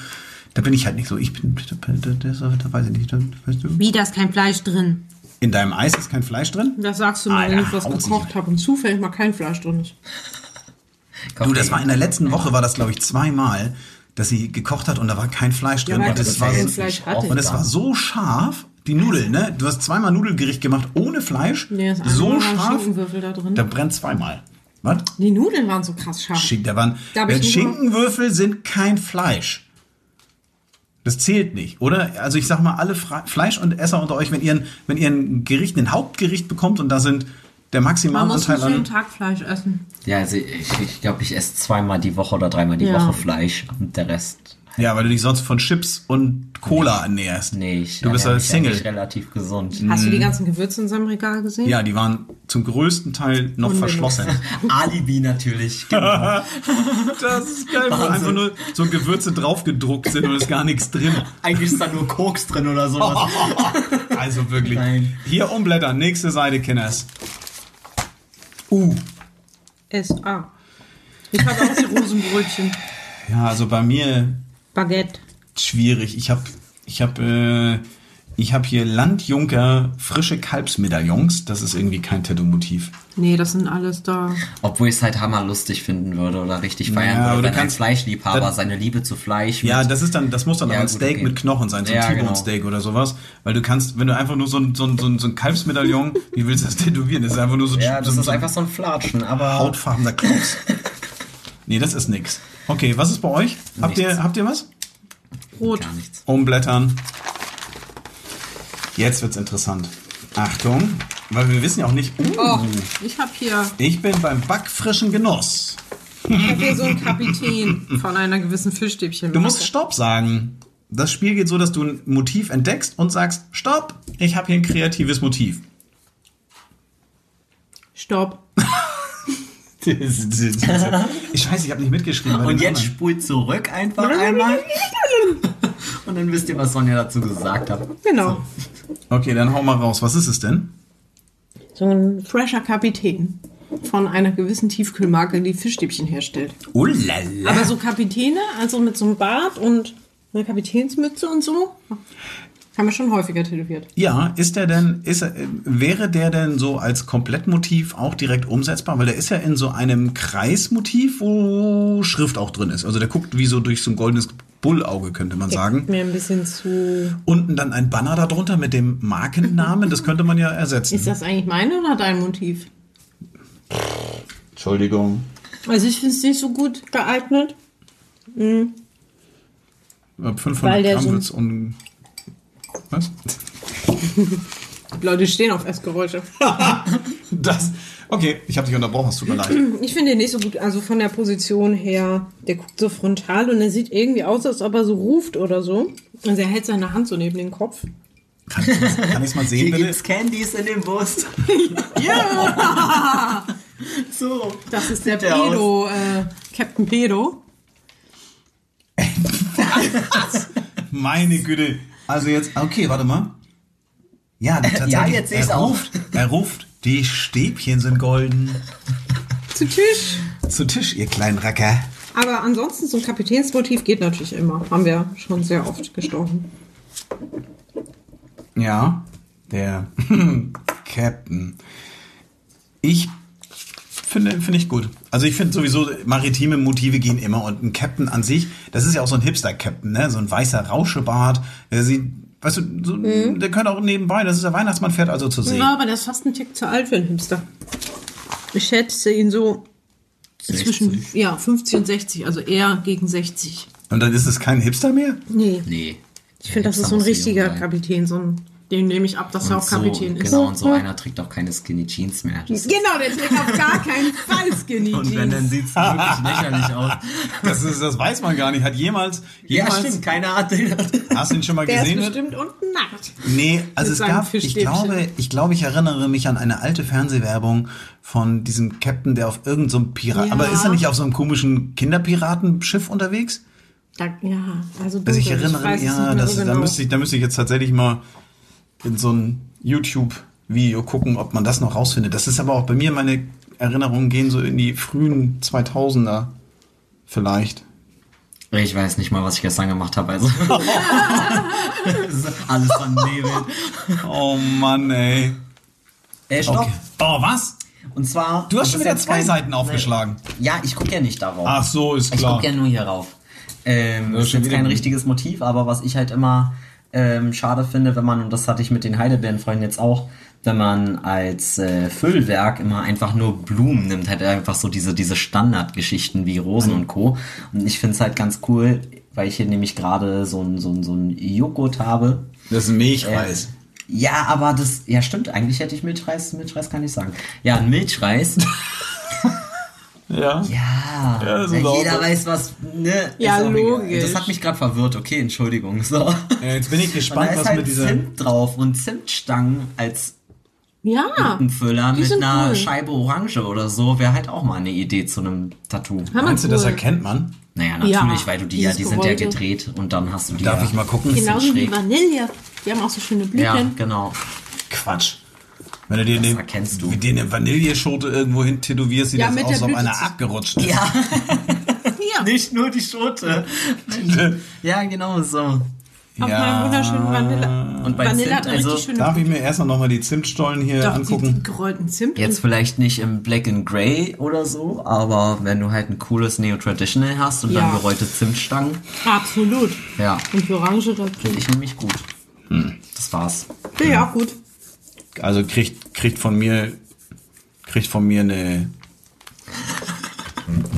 da bin ich halt nicht so. Ich bin, da weiß ich nicht, weißt du? Wie, da ist kein Fleisch drin? In deinem Eis ist kein Fleisch drin? Das sagst du mir, Alter, wenn ich was gekocht habe und zufällig mal kein Fleisch drin ist. Du, das war in der letzten Woche, war das glaube ich zweimal, dass sie gekocht hat und da war kein Fleisch drin. weil und das das war so, es war so scharf, die Nudeln, ne? Du hast zweimal Nudelgericht gemacht ohne Fleisch. Nee, so scharf, da drin. da brennt zweimal. Was? Die Nudeln waren so krass scharf. Schinken, da waren, Da äh, Schinkenwürfel sind kein Fleisch. Das zählt nicht, oder? Also ich sag mal, alle Fre Fleisch- und Esser unter euch, wenn ihr, ein- wenn ihr ein Gericht, ein Hauptgericht bekommt und da sind der Man muss Maximalanteil nicht jeden an. Tag Fleisch essen. Ja, also ich glaube, ich, glaub, ich esse zweimal die Woche oder dreimal die Ja. Woche Fleisch und der Rest. Ja, weil du dich sonst von Chips und Cola ernährst. Nee, ich du bist als mich Single. eigentlich relativ gesund. Hast du die ganzen Gewürze in seinem Regal gesehen? Ja, die waren zum größten Teil noch Unbenutzt. verschlossen. [laughs] Alibi natürlich. Genau. [laughs] Das ist geil, wo einfach nur so Gewürze draufgedruckt sind und ist gar nichts drin. Eigentlich ist da nur Koks drin oder sowas. [laughs] Also wirklich. Nein. Hier umblättern, nächste Seite, Kinders. Uh. S.A. Ich habe auch die Rosenbrötchen. Ja, also bei mir Baguette. schwierig. Ich habe ich hab, äh, ich hab hier Landjunker frische Kalbsmedaillons. Das ist irgendwie kein Tattoo-Motiv. Nee, das sind alles da. Obwohl ich es halt hammerlustig finden würde oder richtig feiern Ja, würde, wenn ein kannst- Fleischliebhaber das- seine Liebe zu Fleisch Ja, mit- das ist dann, das muss dann Ja, auch ein gut, Steak okay. mit Knochen sein, so ein Ja, T-Bone genau. Steak oder sowas. Weil du kannst, wenn du einfach nur so ein, so ein, so ein, so ein Kalbsmedaillon, [laughs] wie willst du das tätowieren? Das ist einfach nur so, ja, das so, ist so einfach so ein Flatschen, aber hautfarbener Klops. [laughs] nee, das ist nix. Okay, was ist bei euch? Habt ihr, habt ihr was? Rot. gar nichts. Umblättern. Jetzt wird's interessant. Achtung, weil wir wissen ja auch nicht. Uh, Oh, ich habe hier, Ich bin beim backfrischen Genuss. ich hab hier so einen Kapitän von einer gewissen Fischstäbchen. Du musst Stopp sagen. Das Spiel geht so, dass du ein Motiv entdeckst und sagst, Stopp, ich habe hier ein kreatives Motiv. Stopp. [laughs] [laughs] Ich weiß, ich habe nicht mitgeschrieben. Und jetzt anderen. spult zurück einfach einmal. [laughs] Und dann wisst ihr, was Sonja dazu gesagt hat. Genau. Okay, dann hau mal raus. Was ist es denn? So ein fresher Kapitän von einer gewissen Tiefkühlmarke, die Fischstäbchen herstellt. Oh lala. Aber so Kapitäne, also mit so einem Bart und einer Kapitänsmütze und so, haben wir schon häufiger tätowiert. Ja, ist der denn, ist er, wäre der denn so als Komplettmotiv auch direkt umsetzbar? Weil der ist ja in so einem Kreismotiv, wo Schrift auch drin ist. Also der guckt wie so durch so ein goldenes Bullauge, könnte man sagen. Mir ein bisschen zu. Unten dann ein Banner darunter mit dem Markennamen, das könnte man ja ersetzen. Ist das eigentlich meine oder dein Motiv? Entschuldigung. Also ich finde es nicht so gut geeignet. Ab 500 Weil der Gramm so- wird's un... Was? Die Leute stehen auf Essgeräusche. [laughs] Das... Okay, ich habe dich unterbrochen, es tut mir leid. [clears throat] Ich finde den nicht so gut, also von der Position her. Der guckt so frontal und er sieht irgendwie aus, als ob er so ruft oder so. Also er hält seine Hand so neben den Kopf. Kann ich es mal sehen, Hier bitte? gibt's Candies in dem Bus. [laughs] Ja! So. Das ist der der. Pedo, äh, Captain Pedo. [laughs] Meine Güte. Also jetzt, okay, warte mal. Ja, tatsächlich. Ja, jetzt er auch. ruft, er ruft, die Stäbchen sind golden. Zu Tisch. Zu Tisch, ihr kleinen Racker. Aber ansonsten so ein Kapitänsmotiv geht natürlich immer. Haben wir schon sehr oft gestochen. Ja, der [laughs] Captain. Ich finde, finde ich gut. Also ich finde sowieso, maritime Motive gehen immer und ein Captain an sich, das ist ja auch so ein Hipster-Captain, ne? So ein weißer Rauschebart, der sieht, weißt du, so, der könnte auch nebenbei, das ist der Weihnachtsmann, fährt also zur See. Ja, aber der ist fast ein Tick zu alt für einen Hipster. Ich schätze ihn so zwischen ja, 50 und 60, also eher gegen 60. Und dann ist es kein Hipster mehr? Nee. Nee. Ich finde, das ist so ein richtiger. Kapitän, so ein Den nehme ich ab, dass er Und auch Kapitän so, ist. Genau, und so einer trägt auch keine Skinny Jeans mehr. Das Genau, der trägt auf gar keinen [laughs] Fall Skinny und wenn, dann Jeans. sieht's wirklich [laughs] lächerlich aus. Das, ist, das weiß man gar nicht. Hat jemals, Ja, jemals stimmt, keiner hat den. hast du ihn schon mal Der ist gesehen? bestimmt unten nackt. Nee, also es gab, ich glaube, ich glaube, ich erinnere mich an eine alte Fernsehwerbung von diesem Captain, der auf irgendeinem so Pirat, Ja. aber ist er nicht auf so einem komischen Kinderpiratenschiff unterwegs? Da, ja, also, Also ich dunkel, erinnere weiß mich, es ja, nicht mehr das, so da, genau. müsste ich, da müsste ich jetzt tatsächlich mal in so ein YouTube-Video gucken, ob man das noch rausfindet. Das ist aber auch bei mir, meine Erinnerungen gehen so in die frühen 2000er vielleicht. Ich weiß nicht mal, was ich gestern gemacht habe, also. [laughs] Alles vernebelt. Oh Mann, ey. Äh, stopp. Okay. Oh, was? Und zwar. Du hast schon wieder zwei kein- Seiten aufgeschlagen. Ja, ich gucke ja nicht darauf. Ach so, ist Ich klar. gucke ja nur hier rauf. Ähm, Das ist jetzt kein richtiges Motiv, aber was ich halt immer ähm, schade finde, wenn man, und das hatte ich mit den Heidelbeerenfreunden jetzt auch, wenn man als äh, Füllwerk immer einfach nur Blumen nimmt, halt einfach so diese, diese Standardgeschichten wie Rosen und Co. Und ich finde es halt ganz cool, weil ich hier nämlich gerade so ein, so ein, so ein Joghurt habe. Das ist ein Milchreis. Ja, aber das, ja stimmt, eigentlich hätte ich Milchreis, Milchreis kann ich sagen. Ja, ein Milchreis. [laughs] ja. Ja, Ja, ja, jeder weiß, was. Ne, Ja, logisch. Das hat mich gerade verwirrt. Okay, Entschuldigung. So. Ja, Jetzt bin ich gespannt, was halt mit dieser. Zimt drauf und Zimtstangen als Ja, Füller die mit einer cool. Scheibe Orange oder so wäre halt auch mal eine Idee zu einem Tattoo. Meinst du, das cool. erkennt man? Naja, natürlich, Ja, weil du die ja, die sind ja Gerollte. gedreht und dann hast du die Darf ja. ich mal gucken? Genauso wie schräg. Vanille. Die haben auch so schöne Blüten. Ja, genau. Quatsch. Wenn du dir eine, erkennst du. wie dir eine Vanilleschote irgendwo hin tätowierst, sieht Ja, das mit aus, als ob einer abgerutscht ist. Ja, Hier, [laughs] nicht nur die Schote. [laughs] ja, genau so. auf meinem wunderschönen Vanille. Und bei Vanille Zimt, hat also richtig schöne Darf ich mir erst noch mal die Zimtstollen hier Doch, die, angucken? die gerollten Zimt. Jetzt vielleicht nicht im Black and Grey oder so, aber wenn du halt ein cooles Neo-Traditional hast und Ja. dann gerollte Zimtstangen, Absolut. ja, Und für Orange dazu. finde ich nämlich gut. Das war's. Finde ich auch gut. Also kriegt, kriegt von mir, kriegt von mir eine,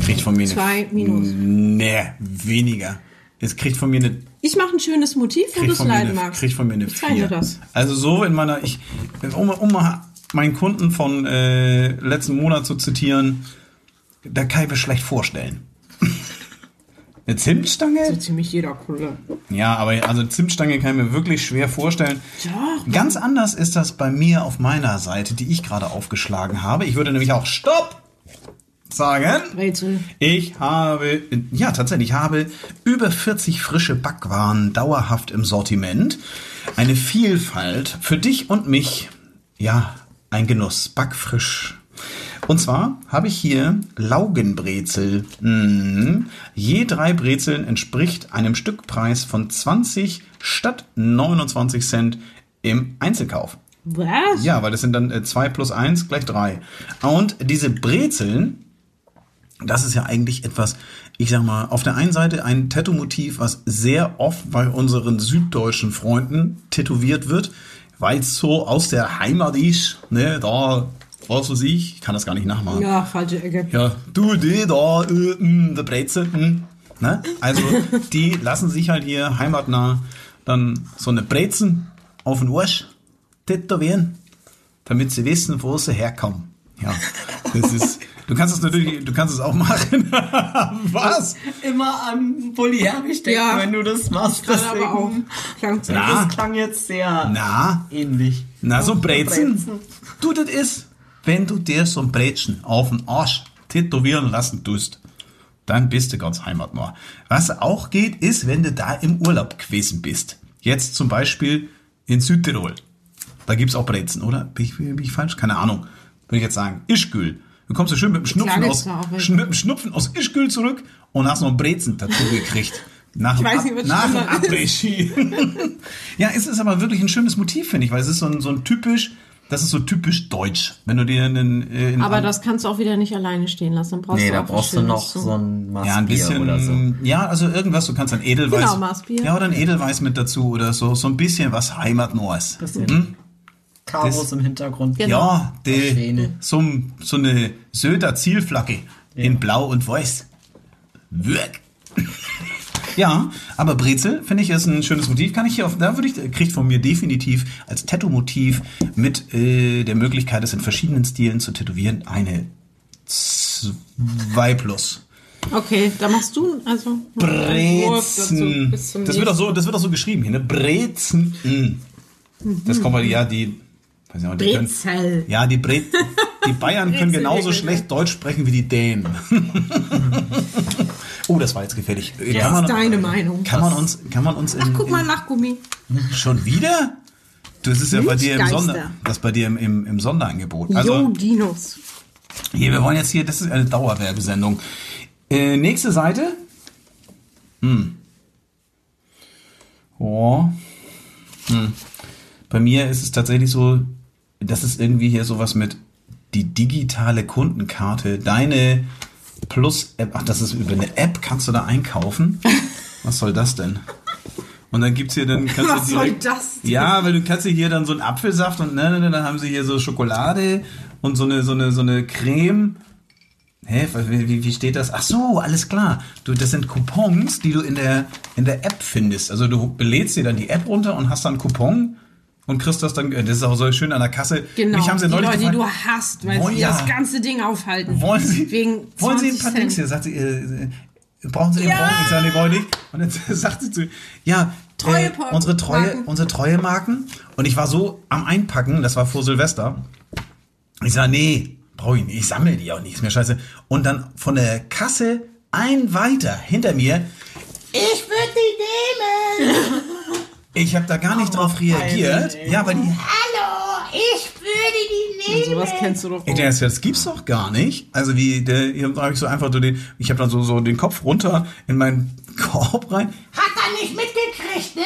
kriegt von mir eine, Zwei Minus. Nee, weniger. Es kriegt von mir eine, Ich mache ein schönes Motiv, wo du es leiden eine, magst. kriegt von mir eine Ich zeige dir das. Also so in meiner, ich, um, um mal meinen Kunden von äh, letzten Monat zu zitieren, da kann ich mir schlecht vorstellen. Eine Zimtstange? So ziemlich jeder Kunde. Ja, aber also Zimtstange kann ich mir wirklich schwer vorstellen. Ja. Ganz anders ist das bei mir auf meiner Seite, die ich gerade aufgeschlagen habe. Ich würde nämlich auch Stopp sagen. Brezel. Ich habe, ja tatsächlich, ich habe über 40 frische Backwaren dauerhaft im Sortiment. Eine Vielfalt für dich und mich. Ja, ein Genuss, backfrisch. Und zwar habe ich hier Laugenbrezel. Mhm. Je drei Brezeln entspricht einem Stückpreis von 20 statt 29 Cent im Einzelkauf. Was? Ja, weil das sind dann 2 plus 1 gleich 3. Und diese Brezeln, das ist ja eigentlich etwas, ich sag mal, auf der einen Seite ein Tattoo-Motiv, was sehr oft bei unseren süddeutschen Freunden tätowiert wird, weil es so aus der Heimat ist, ne, da, was weiß ich, ich kann das gar nicht nachmachen. Ja, falsche Ecke. Ja, du, die da, äh, mh, der Brezel, mh, ne? Also, [laughs] die lassen sich halt hier heimatnah dann so eine Brezen auf den Arsch tätowieren, damit sie wissen, wo sie herkommen. Ja, das ist, [laughs] du kannst es natürlich, du kannst es auch machen. [laughs] Was? Immer an Herbig denken, Ja. wenn du das machst. Kann aber auch. Deswegen, Klang zu Na. das klang jetzt sehr Na, ähnlich. na, so Brezen. Brezen. Du, das ist, wenn du dir so ein Brezen auf den Arsch tätowieren lassen tust, dann bist du ganz heimatnah. Was auch geht, ist, wenn du da im Urlaub gewesen bist. Jetzt zum Beispiel in Südtirol. Da gibt's auch Brezen, oder? Bin ich, bin ich falsch? Keine Ahnung. Würde ich jetzt sagen. Ischgl. Du kommst ja schön mit dem Schnupfen aus, mit dem Schnupfen aus Ischgl zurück und hast noch einen Brezen dazu gekriegt. Nach dem, weiß nicht, nach dem. Après-Ski. [laughs] ja, es ist aber wirklich ein schönes Motiv, finde ich, weil es ist so ein, so ein typisch, das ist so typisch deutsch. Wenn du dir einen, äh, in Aber das kannst du auch wieder nicht alleine stehen lassen. Dann brauchst Nee, du da brauchst du noch zu- so ein Maßbier ja, ein bisschen, oder so. ja, also irgendwas, du kannst ein Edelweiß. Genau, Maßbier. Ja, oder ein Edelweiß mit dazu oder so, so ein bisschen was Heimatneues. Das- im Hintergrund. Genau. Ja, die, so, so eine Söder Zielflagge in Blau und Weiß. Wirk. Ja, aber Brezel finde ich ist ein schönes Motiv. Kann ich hier auf, da würde ich, kriegt von mir definitiv als Tattoo-Motiv mit äh, der Möglichkeit, es in verschiedenen Stilen zu tätowieren, eine 2 plus. Okay, da machst du also dazu Brezen. Das wird auch so, das wird auch so geschrieben hier, ne? Brezen. Das kommt weil die, ja, die, weiß nicht, die können, Brezel. ja, die Bre die Bayern [laughs] können genauso schlecht Deutsch sprechen wie die Dänen. [laughs] oh, das war jetzt gefährlich. Äh, Ja. Kann man, Deine Meinung. kann man uns, kann man uns in, Ach, guck mal, in, Lachgummi. schon wieder? Du, das ist ja bei dir im. Sonder, das ist bei dir im, im, im Sonderangebot. Also, Jo, Dinos. hier, wir wollen jetzt hier, das ist eine Dauerwerbesendung. Äh, nächste Seite. Hm. Oh. Hm. Bei mir ist es tatsächlich so, das ist irgendwie hier sowas mit die digitale Kundenkarte, deine Plus-App, ach, das ist über eine App, kannst du da einkaufen? [laughs] Was soll das denn? Und dann gibt's hier dann kannst Was du soll direkt, das denn? Ja, weil du kannst hier dann so einen Apfelsaft und ne, ne, ne, dann haben sie hier so Schokolade und so eine so eine so eine Creme. Hä, wie, wie, wie steht das? Ach so, alles klar. Du, das sind Coupons, die du in der in der App findest. Also du belädst dir dann die App runter und hast dann einen Coupon und kriegst das dann. äh, Das ist auch so schön an der Kasse. Genau, Mich haben sie die Leute, die gefragt, du hast, weil Wollen- sie ja. das ganze Ding aufhalten. wollen Sie, Wegen wollen Sie ein 20 paar Dings hier? Sagt sie, äh, äh, brauchen Sie den Ja. Bon? Ich sage, nee, brauche ich nicht. Und dann [laughs] sagt sie zu, ja, Treue äh, unsere treue, Marken. unsere treue Marken. Und ich war so am Einpacken, das war vor Silvester. Ich sage, nee, brauche ich nicht. Ich sammle die auch nicht, ist mir scheiße. Und dann von der Kasse ein weiter hinter mir, ich würde die nehmen. [laughs] Ich habe da gar nicht drauf reagiert. Ja, weil die, hallo, ich würde die nehmen. Und sowas kennst du doch Ich dachte, das gibt's doch gar nicht. Also wie, der, hier habe ich so einfach so den, ich habe dann so, so den Kopf runter in meinen [laughs] Korb rein. Hat er nicht mitgekriegt, ne?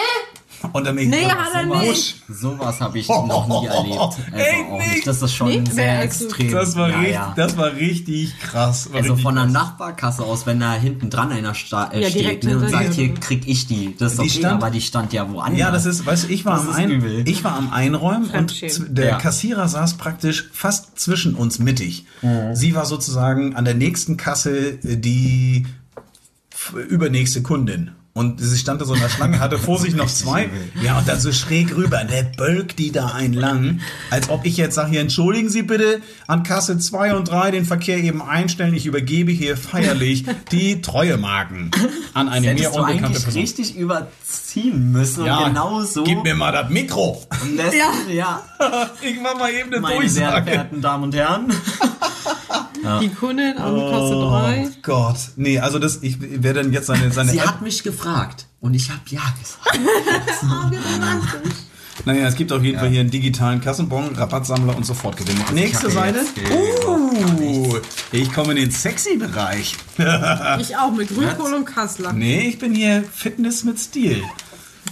Und dann Nee, so, hat er nicht. Sowas habe ich noch nie [laughs] erlebt. Also Ey, auch nicht. nicht. Das ist schon Nee, sehr extrem. Das war, ja, richtig, ja. das war richtig krass. War Also richtig von der krass. Nachbarkasse aus, wenn da hinten dran einer sta äh, Ja, steht ne, und sagt, hier krieg ich die. Das ist Die okay, stand- aber die stand ja woanders. Ja, das ist, weißt du, ich war, Das am, ein, ich war am Einräumen und der Ja. Kassierer saß praktisch fast zwischen uns mittig. Sie war sozusagen an der nächsten Kasse äh, die übernächste Kundin. Und sie stand da so in der Schlange, hatte vor sich noch [laughs] zwei. Ja, und dann so schräg rüber. Der bölkt die da einen lang. Als ob ich jetzt sage, hier, entschuldigen Sie bitte an Kasse 2 und 3 den Verkehr eben einstellen. Ich übergebe hier feierlich die Treuemarken an eine mir unbekannte eigentlich Person. richtig überziehen müssen und genau so. Gib mir mal das Mikro. lässt, Ja. ja. [laughs] Ich mach mal eben eine Meine sehr Durchsage. verehrten Damen und Herren. [laughs] Die Kundin an Kasse 3. Gott, nee, also das, ich werde dann jetzt seine, seine Sie App. hat mich gefragt und ich habe ja gesagt. [laughs] Naja, es gibt auf jeden Fall hier einen digitalen Kassenbon, Rabattsammler und Sofortgewinne. Nächste hab Seite. jetzt, Uh, ich komme in den Sexy-Bereich. [laughs] Ich auch mit Grünkohl und Kassler. Nee, ich bin hier Fitness mit Stil.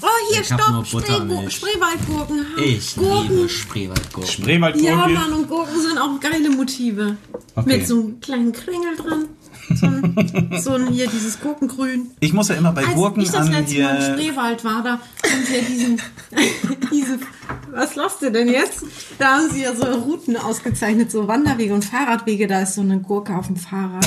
Oh, hier, Ich stopp. Buttermilch. Spree Spreewaldgurken. Ich Gurken. liebe Spreewaldgurken. Spreewaldgurke. Ja, Mann, und Gurken sind auch geile Motive. Okay. Mit so einem kleinen Kringel dran. [laughs] So ein, so ein hier, dieses Gurkengrün. Ich muss ja immer bei Als Gurken ich das an letzte Mal im. Spreewald war, da haben sie ja diesen, [laughs] diese, was lasst ihr denn jetzt? Da haben sie ja so Routen ausgezeichnet, so Wanderwege und Fahrradwege, da ist so eine Gurke auf dem Fahrrad.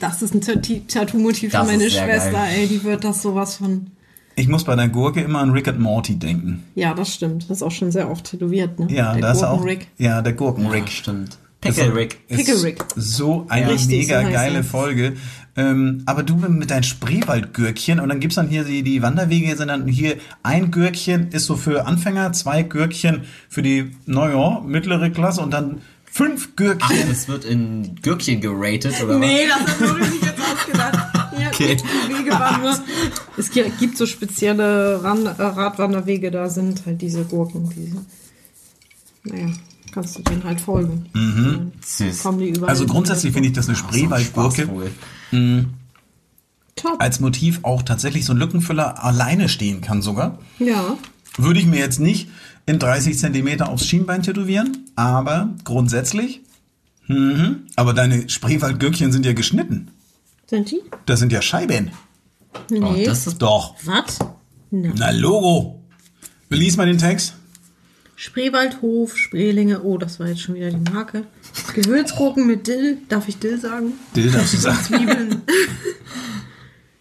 Das ist ein Tattoo-Motiv für meine Schwester, geil. ey, die wird das sowas von, Ich muss bei der Gurke immer an Rick and Morty denken. ja, das stimmt, das ist auch schon sehr oft tätowiert, ne? Ja, Der da ist auch. Ja, der Ja, Gurkenrick. stimmt. Pickle Rick. Pickle Rick. So eine Richtig, mega so geile. Folge. Ähm, aber du mit deinen Spreewaldgürkchen und dann gibt's dann hier die, die Wanderwege, sind dann hier ein Gürkchen ist so für Anfänger, zwei Gürkchen für die, naja, mittlere Klasse und dann fünf Ach, Gürkchen. das wird in Gürkchen geratet, oder Nee, das hat Nuri sich jetzt ausgedacht. [laughs] Hier, Okay. die Wege waren nur. Es gi- gibt so spezielle Ran äh, Radwanderwege, da sind halt diese Gurken. Diese, naja, kannst du denen halt folgen. Dann Süß. Also grundsätzlich finde ich, dass eine So ein Spreewaldgurke Spaßvogel. Top. als Motiv auch tatsächlich so ein Lückenfüller alleine stehen kann sogar. Ja. Würde ich mir jetzt nicht in 30 Zentimeter aufs Schienbein tätowieren, aber grundsätzlich. Mhm. Aber deine Spreewaldgürkchen sind ja geschnitten. Sind die? Das sind ja Scheiben. Nee. Oh, das ist Doch. Was? Na. Na, Logo. Lies mal den Text. Spreewaldhof, Spreelinge. Oh, das war jetzt schon wieder die Marke. Gewürzgurken mit Dill. Darf ich Dill sagen? Dill darfst du sagen. Zwiebeln.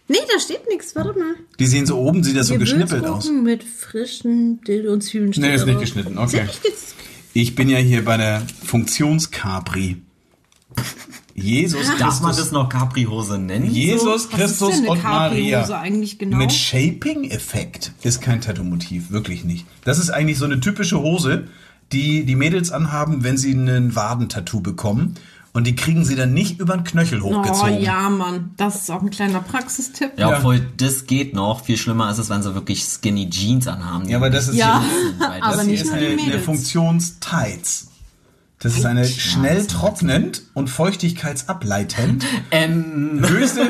Nee, da steht nichts. Warte mal. Die sehen so oben, sieht das so geschnippelt aus. Gewürzgurken mit frischen Dill und Zwiebeln. Nee, ist nicht geschnitten, okay. Ich bin ja hier bei der Funktionskapri. Jesus Darf man Christus. das noch Capri-Hose nennen? Jesus Was ist Christus denn eine und Maria. eigentlich genau? Mit Shaping-Effekt ist kein Tattoo-Motiv, wirklich nicht. Das ist eigentlich so eine typische Hose, die die Mädels anhaben, wenn sie einen Wadentattoo bekommen. Und die kriegen sie dann nicht über den Knöchel Oh hochgezogen. ja, Mann. Das ist auch ein kleiner Praxistipp. Ja, Ja. obwohl das geht noch. Viel schlimmer ist es, wenn sie wirklich skinny Jeans anhaben. Ja, aber das ist Ja, hier- weil aber das nicht ist nur die eine, eine. Funktionstights. Das ist eine schnell trocknend und feuchtigkeitsableitend. [laughs] Ähm, Höchste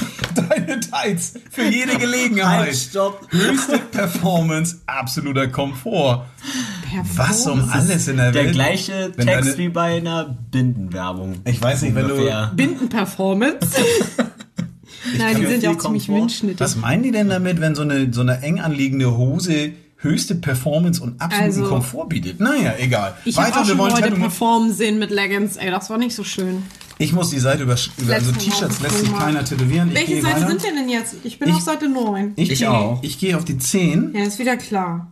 [laughs] deine Tights für jede Gelegenheit. Halt, stopp. Höchste Performance, absoluter Komfort. Was um alles in der, der Welt. gleiche Wenn Text deine- wie bei einer Bindenwerbung. Ich weiß nicht, wenn du-. Bindenperformance. [laughs] Nein, die sind ja auch ziemlich Komfort. windschnittig. Was meinen die denn damit, wenn so eine, so eine eng anliegende Hose höchste Performance und absoluten Also- Komfort bietet? Naja, egal. Ich habe auch schon wollen Leute performen sehen mit Leggings. Ey, das war nicht so schön. Ich muss die Seite über, über also T-Shirts lässt sich keiner tätowieren. Welche Seite weiter. sind wir denn jetzt? Ich bin Ich- auf Seite 9. Ich, Ich gehe, auch. Ich gehe auf die 10. Ja, ist wieder klar.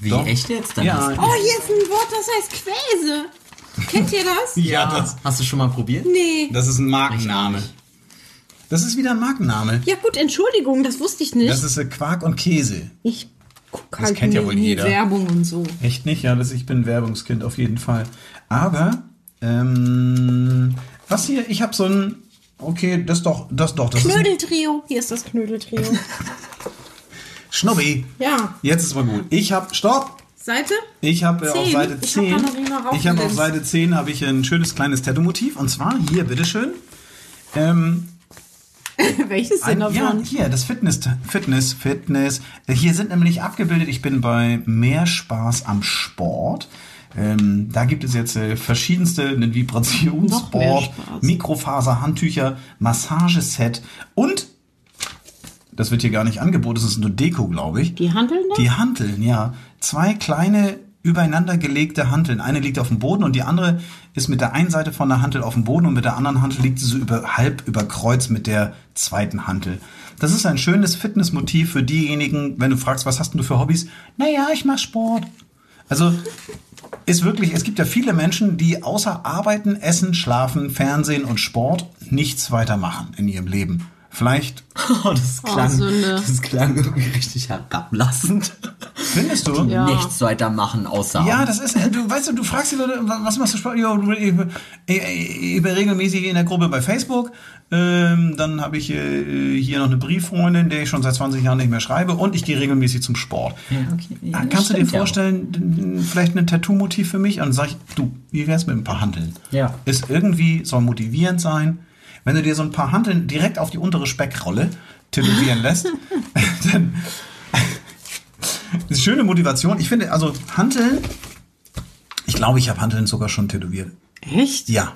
Wie, Doch. echt jetzt? Dann Ja. Oh, hier ist ein Wort, das heißt Quäse. Kennt ihr das? [laughs] Ja, ja, das, hast du schon mal probiert? Nee. das ist ein Markenname. Das ist wieder ein Markenname. Ja gut, Entschuldigung, das wusste ich nicht. Das ist Quark und Käse. ich gucke Das halt kennt ja wohl jeder. Werbung und so. Echt nicht? Ja, das, ich bin Werbungskind auf jeden Fall. Aber, ähm, was hier? Ich habe so ein, okay, das doch, das doch, das Knödeltrio. Hier ist das Knödeltrio. [laughs] Schnubbi. ja. Jetzt ist mal gut. Ich habe, stopp, Seite? Ich habe äh, auf. Seite Ich hab 10, da noch nicht mal ich habe auf raufgelinst. Seite 10 habe ich ein schönes kleines Tattoo-Motiv und zwar hier, bitteschön. Ähm, [laughs] Welches denn ein, ja, davon? hier, das Fitness, Fitness, Fitness. Äh, Hier sind nämlich abgebildet, ich bin bei Mehr Spaß am Sport. Ähm, da gibt es jetzt äh, verschiedenste, einen Spaß. Mikrofaser-Handtücher, Massageset und, das wird hier gar nicht angeboten, das ist nur Deko, glaube ich. Die Handeln da? Die Hanteln, ja. Zwei kleine übereinander gelegte Hanteln. Eine liegt auf dem Boden und die andere ist mit der einen Seite von der Hantel auf dem Boden und mit der anderen Hantel liegt sie so über, halb über Kreuz mit der zweiten Hantel. Das ist ein schönes Fitnessmotiv für diejenigen, wenn du fragst, was hast denn du für Hobbys? Naja, ich mach Sport. Also ist wirklich, es gibt ja viele Menschen, die außer Arbeiten, Essen, Schlafen, Fernsehen und Sport nichts weiter machen in ihrem Leben. Vielleicht [laughs] Oh, das klang, Sünde. das klang irgendwie richtig herablassend. findest du? Ja. Nichts weitermachen außer. Ja, das ist, äh, du weißt du, du fragst die Leute, wa- was machst du Sport? Ja, ich, ich, ich bin regelmäßig in der Gruppe bei Facebook. Ähm, dann habe ich äh, hier noch eine Brieffreundin, der ich schon seit 20 Jahren nicht mehr schreibe und ich gehe regelmäßig zum Sport. okay. Ja, Ah, das Kannst du dir ja vorstellen, d- vielleicht ein Tattoo-Motiv für mich? Und dann sag ich, du, wie wär's mit ein paar Hanteln? Ja. Ist irgendwie, soll motivierend sein. Wenn du dir so ein paar Hanteln direkt auf die untere Speckrolle tätowieren [laughs] lässt, [laughs] dann das ist eine schöne Motivation. Ich finde, also Hanteln, ich glaube, ich habe Hanteln sogar schon tätowiert. Echt? Ja.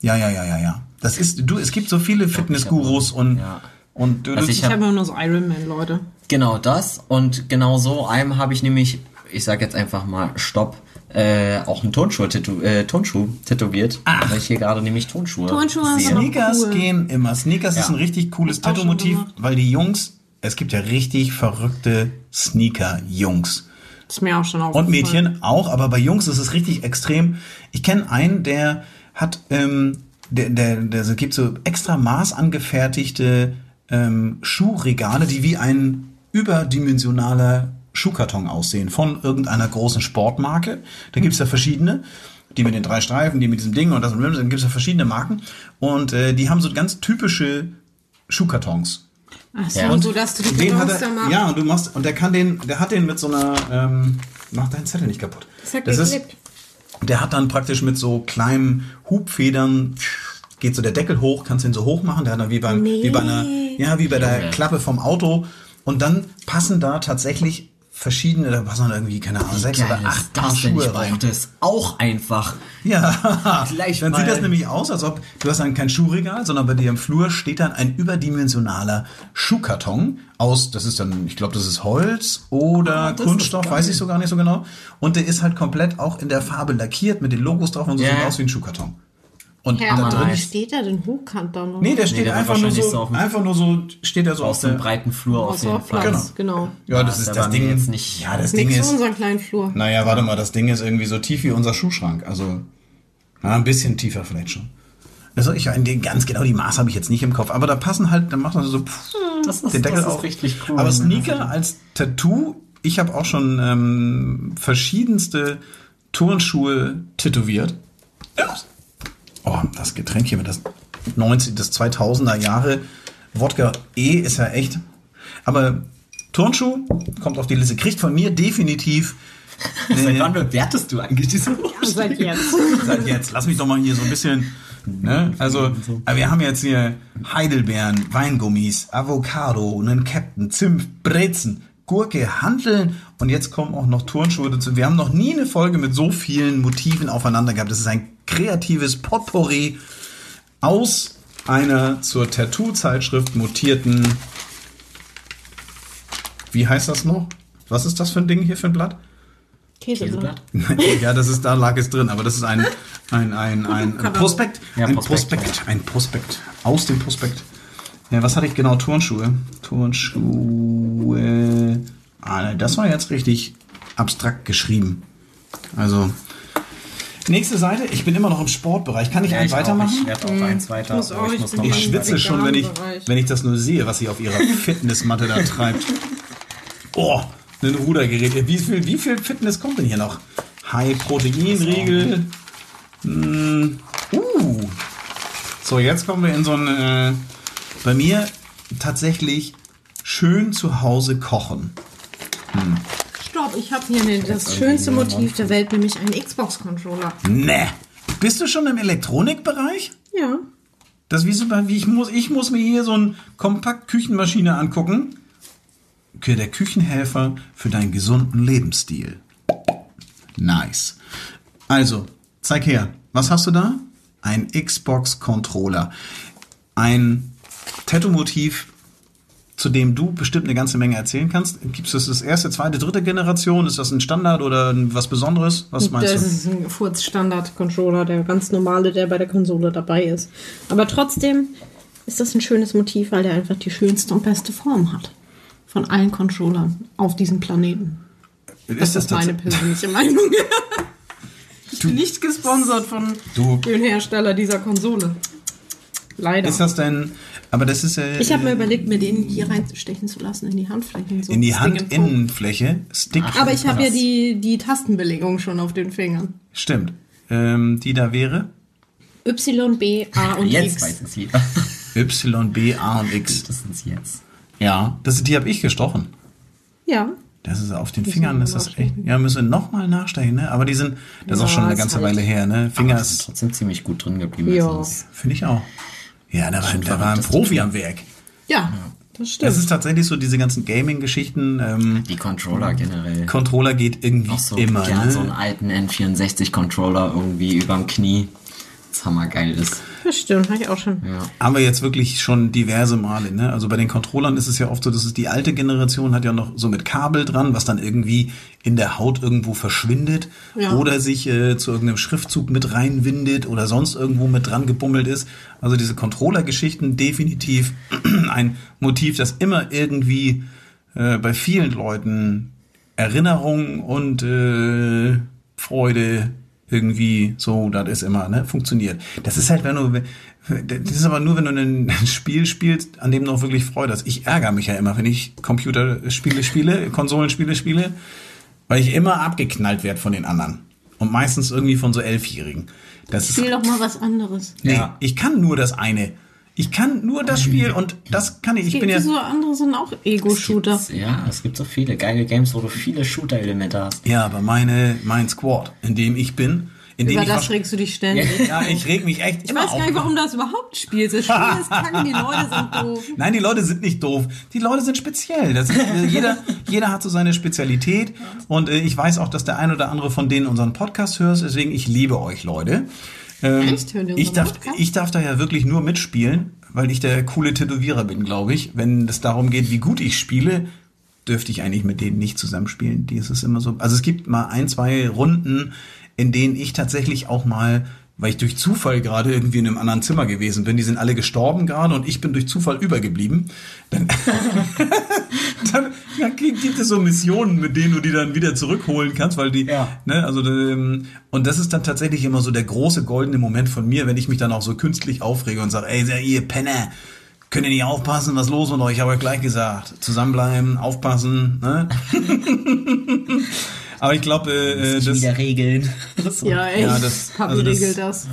Ja, ja, ja, ja, ja. Das ist, du, es gibt so viele Fitnessgurus und, Ja. und du, Also ich Ich hab- habe immer nur so Iron Man, Leute. Genau das. Und genau so einem habe ich nämlich, ich sag jetzt einfach mal Stopp, äh, auch einen Tonschuh, tätow äh, Tonschuh tätowiert. Weil ich hier gerade nämlich Tonschuhe Tonschuhe sehe. Sneakers Cool. gehen immer. Sneakers ist Ja. ein richtig cooles Tattoo-Motiv, weil die Jungs, es gibt ja richtig verrückte Sneaker-Jungs. Ist mir auch schon Und aufgefallen. Mädchen auch, aber bei Jungs ist es richtig extrem. Ich kenne einen, der hat, ähm, der, der, der so- gibt so extra maßangefertigte ähm, Schuhregale, die wie ein überdimensionaler Schuhkarton aussehen von irgendeiner großen Sportmarke. Da gibt's ja verschiedene. Die mit den drei Streifen, die mit diesem Ding und das und das. Dann gibt's ja verschiedene Marken. Und äh, die haben so ganz typische Schuhkartons. Ach so, Ja. und so, dass du die Den hat er, machst. ja, und du machst, und der kann den, der hat den mit so einer, ähm, mach deinen Zettel nicht kaputt. Das hat ist, der hat dann praktisch mit so kleinen Hubfedern, geht so der Deckel hoch, kannst den so hoch machen, der hat dann wie beim, Nee. wie bei einer, ja, wie bei der. Klappe vom Auto. Und dann passen da tatsächlich verschiedene, da dann irgendwie, keine Ahnung, sechs oder acht Paar das denn? Schuhe Ich rein. brauchte es auch einfach. Ja, [laughs] Gleich dann mal- sieht das nämlich aus, als ob du hast dann kein Schuhregal, sondern bei dir im Flur steht dann ein überdimensionaler Schuhkarton aus, das ist dann, ich glaube, das ist Holz oder ist Kunststoff, weiß ich so gar nicht so genau. Und der ist halt komplett auch in der Farbe lackiert mit den Logos drauf und so Ja. sieht aus wie ein Schuhkarton. Und Herr, da drin steht da denn hochkant dann noch? Nee, der steht der wird einfach nur so, so auf dem- einfach nur so, steht er so Aus auf dem der, breiten Flur auf jeden Fall. Platz, genau. Ja, das Ja, ist der das Ding. jetzt nicht- ja, das Das Ding ist, so unseren kleinen Flur. naja, warte mal, das Ding ist irgendwie so tief wie unser Schuhschrank. Also, na, ein bisschen tiefer vielleicht schon. Also ich ganz genau die Maße habe ich jetzt nicht im Kopf, aber da passen halt, da macht man so pff, Das ist, den Deckel das ist auf. richtig cool. Aber Sneaker als Tattoo, ich habe auch schon ähm, verschiedenste Turnschuhe tätowiert. Oh, das Getränk hier mit das 90, das 2000er Jahre Wodka E ist ja echt. Aber Turnschuh kommt auf die Liste, kriegt von mir definitiv. [laughs] Seit äh, wann bewertest du eigentlich diese Seit jetzt. [laughs] Seit jetzt, lass mich doch mal hier so ein bisschen. Ne? Also, wir haben jetzt hier Heidelbeeren, Weingummis, Avocado, einen Captain, Zimt, Brezen, Gurke, Hanteln und jetzt kommen auch noch Turnschuhe dazu. Wir haben noch nie eine Folge mit so vielen Motiven aufeinander gehabt. Das ist ein kreatives Potpourri aus einer zur Tattoo-Zeitschrift mutierten. Wie heißt das noch? Was ist das für ein Ding hier für ein Blatt? Käseblatt. [laughs] ja, das ist, da lag es drin, aber das ist ein, ein, ein, ein, ein Prospekt. Ja, ein Prospekt, Prospekt. Ein Prospekt. Aus dem Prospekt. Ja, was hatte ich genau? Turnschuhe. Turnschuhe. Ah, das war jetzt richtig abstrakt geschrieben. Also. Nächste Seite. Ich bin immer noch im Sportbereich. Kann ich Ja, einen ich auch. weitermachen? Ich werde auf eins weiter. muss aber auch, ich ich muss Ich mal- schwitze schon, wenn ich, wenn ich das nur sehe, was sie auf ihrer [laughs] Fitnessmatte da treibt. Oh, ein Rudergerät. Wie viel, wie viel Fitness kommt denn hier noch? High-Protein-Riegel. Mm, uh. So, jetzt kommen wir in so ein, äh, bei mir tatsächlich schön zu Hause kochen. Stopp, ich habe hier ne, das schönste Motiv der Welt, nämlich einen Xbox-Controller. Ne. Bist du schon im Elektronikbereich? Ja. Das wie so wie ich muss, ich muss mir hier so ein Kompakt-Küchenmaschine angucken. Okay, der Küchenhelfer für deinen gesunden Lebensstil. Nice. Also, zeig her. Was hast du da? Ein Xbox-Controller. Ein Tattoo-Motiv, zu dem du bestimmt eine ganze Menge erzählen kannst. Gibt es das das erste, zweite, dritte Generation? Ist das ein Standard oder was Besonderes? Was meinst Das du? ist ein Furz-Standard-Controller, der ganz normale, der bei der Konsole dabei ist. Aber trotzdem ist das ein schönes Motiv, weil der einfach die schönste und beste Form hat. Von allen Controllern auf diesem Planeten. Das ist meine persönliche Meinung. [laughs] Ich bin nicht gesponsert von Du- dem Hersteller dieser Konsole. Leider. Ist das denn, aber das ist äh, ich habe mir überlegt, mir den hier reinstechen zu lassen in die Handflächen. So in die. Handinnenfläche, Stick. Aber ich habe ja die, die Tastenbelegung schon auf den Fingern. Stimmt. Ähm, die da wäre Y, B, A und Jetzt X. weiß es jeder. [laughs] Y, B, A und X. Das sind sie jetzt. Ja, das, die habe ich gestochen. Ja. Das ist auf den Müssen Fingern, ist das echt. Ja, müssen wir nochmal nachstechen, ne? Aber die sind, das ist auch Ja, schon eine ganze halt- Weile her, ne? Finger Aber die sind ist, trotzdem ziemlich gut drin geblieben. Ja. Also das- finde ich auch. Ja, da war, da war ein Profi am Werk. Ja, das stimmt. Das ist tatsächlich so diese ganzen Gaming-Geschichten. Ähm, Die Controller generell. Controller geht irgendwie Noch so immer, gern ne? so einen alten N64-Controller irgendwie überm Knie. Das hammergeil ist. Das stimmt, habe ich auch schon. Ja. Haben wir jetzt wirklich schon diverse Male. Ne? Also bei den Controllern ist es ja oft so, dass es die alte Generation hat ja noch so mit Kabel dran, was dann irgendwie in der Haut irgendwo verschwindet Ja. oder sich äh, zu irgendeinem Schriftzug mit reinwindet oder sonst irgendwo mit dran gebummelt ist. Also diese Controller-Geschichten definitiv [clears throat] ein Motiv, das immer irgendwie äh, bei vielen Leuten Erinnerung und äh, Freude irgendwie so, das ist immer, ne, funktioniert. Das ist halt, wenn du, das ist aber nur, wenn du ein Spiel spielst, an dem du auch wirklich Freude hast. Ich ärgere mich ja immer, wenn ich Computerspiele spiele, Konsolenspiele spiele, weil ich immer abgeknallt werde von den anderen. Und meistens irgendwie von so Elfjährigen. Das ist Spiel doch mal was anderes. Nee, Ja. ich kann nur das eine. Ich kann nur das Spiel und das kann ich. Ich bin ja. so andere sind auch Ego-Shooter. Ja, es gibt so viele geile Games, wo du viele Shooter-Elemente hast. Ja, aber meine, mein Squad, in dem ich bin, in dem Über das regst du dich ständig. Ja, ich reg mich echt. Ich weiß gar nicht, warum du das überhaupt spielst. Das Spiel ist kacke, die Leute sind [laughs] doof. Nein, die Leute sind nicht doof. Die Leute sind speziell. Das ist, äh, jeder, jeder hat so seine Spezialität. Und äh, ich weiß auch, dass der ein oder andere von denen unseren Podcast hört. Deswegen, ich liebe euch, Leute. Ähm, Echt? Ich, darf, ich darf da ja wirklich nur mitspielen, weil ich der coole Tätowierer bin, glaube ich. Wenn es darum geht, wie gut ich spiele, dürfte ich eigentlich mit denen nicht zusammenspielen. Die ist es immer so. Also es gibt mal ein, zwei Runden, in denen ich tatsächlich auch mal weil ich durch Zufall gerade irgendwie in einem anderen Zimmer gewesen bin. Die sind alle gestorben gerade und ich bin durch Zufall übergeblieben. Dann, [laughs] dann, dann gibt es so Missionen, mit denen du die dann wieder zurückholen kannst, weil die, Ja. ne, also ähm, und das ist dann tatsächlich immer so der große goldene Moment von mir, wenn ich mich dann auch so künstlich aufrege und sage, ey, ihr Penner, könnt ihr nicht aufpassen, was ist los mit euch? Ich habe euch gleich gesagt, zusammenbleiben, aufpassen. Ne? [laughs] Aber ich glaube, äh, das, wieder regeln. [laughs] So. Ja, echt. Ja, das- Papi also das- regelt das.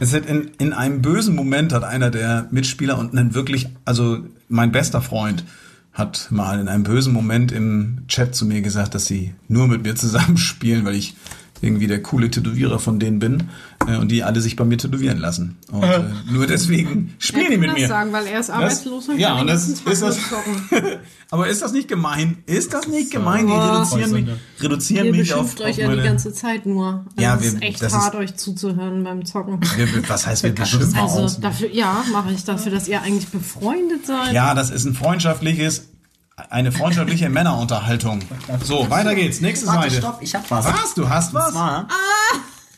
es hat in, in einem bösen Moment hat einer der Mitspieler und einen wirklich, also mein bester Freund hat mal in einem bösen Moment im Chat zu mir gesagt, dass sie nur mit mir zusammenspielen, [laughs] weil ich irgendwie der coole Tätowierer von denen bin äh, und die alle sich bei mir tätowieren lassen. Und äh, nur deswegen [laughs] Er spielen die mit das mir. sagen, weil er ist arbeitslos und ja, kann und das ist das-. [laughs] Aber ist das nicht gemein? Ist das nicht gemein? Die Oh. reduzieren mich, reduzieren Ihr mich auf, beschimpft auf euch ja die ganze Zeit nur. Also Ja, es wir- ist echt das hart, ist- euch zuzuhören beim Zocken. [laughs] Wir- Was heißt, wir beschimpfen Also dafür, ja, mache ich dafür, dass ihr eigentlich befreundet seid. Ja, das ist ein freundschaftliches, eine freundschaftliche [laughs] Männerunterhaltung. So, weiter geht's. Nächste Warte, Seite. stopp, ich hab was. Was? Du hast was? Und zwar,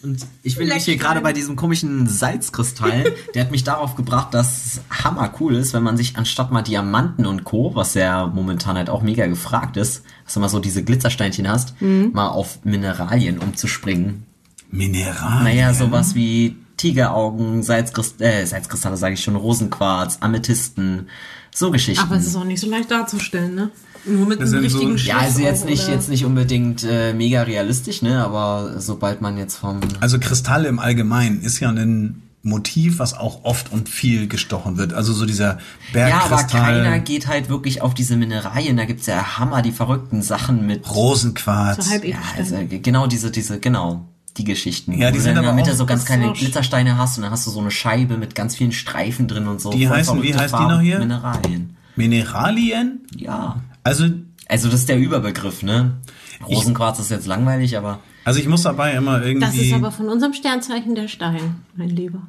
und ich bin nämlich hier gerade bei diesem komischen Salzkristall, [laughs] der hat mich darauf gebracht, dass es hammer cool ist, wenn man sich anstatt mal Diamanten und Co., was ja momentan halt auch mega gefragt ist, dass du mal so diese Glitzersteinchen hast, mal auf Mineralien umzuspringen. Mineral. Naja, sowas wie Tigeraugen, Salzkrist äh, Salzkristalle sage ich schon, Rosenquarz, Amethysten, so Geschichten. Aber es ist auch nicht so leicht darzustellen, ne? Nur mit einem sind so- richtigen ja, also jetzt nicht, oder- jetzt nicht unbedingt äh, mega realistisch, ne? Aber sobald man jetzt vom Also Kristalle im Allgemeinen ist ja ein Motiv, was auch oft und viel gestochen wird. Also so dieser Ja, aber Bergkristall, keiner geht halt wirklich auf diese Mineralien. Da gibt's ja Hammer, die verrückten Sachen mit. Rosenquarz. So halb Ja, also genau diese, diese, genau, die Geschichten. Ja, die sind du dann in aber der Mitte auch- so ganz kleine Glittersteine hast und dann hast du so eine Scheibe mit ganz vielen Streifen drin und so. Die heißen- wie heißt die Farben, noch hier? Mineralien. Mineralien? Ja. Also, Also das ist der Überbegriff, ne? Rosenquarz ist jetzt langweilig, aber also ich muss dabei immer irgendwie. Das ist aber von unserem Sternzeichen der Stein, mein Lieber.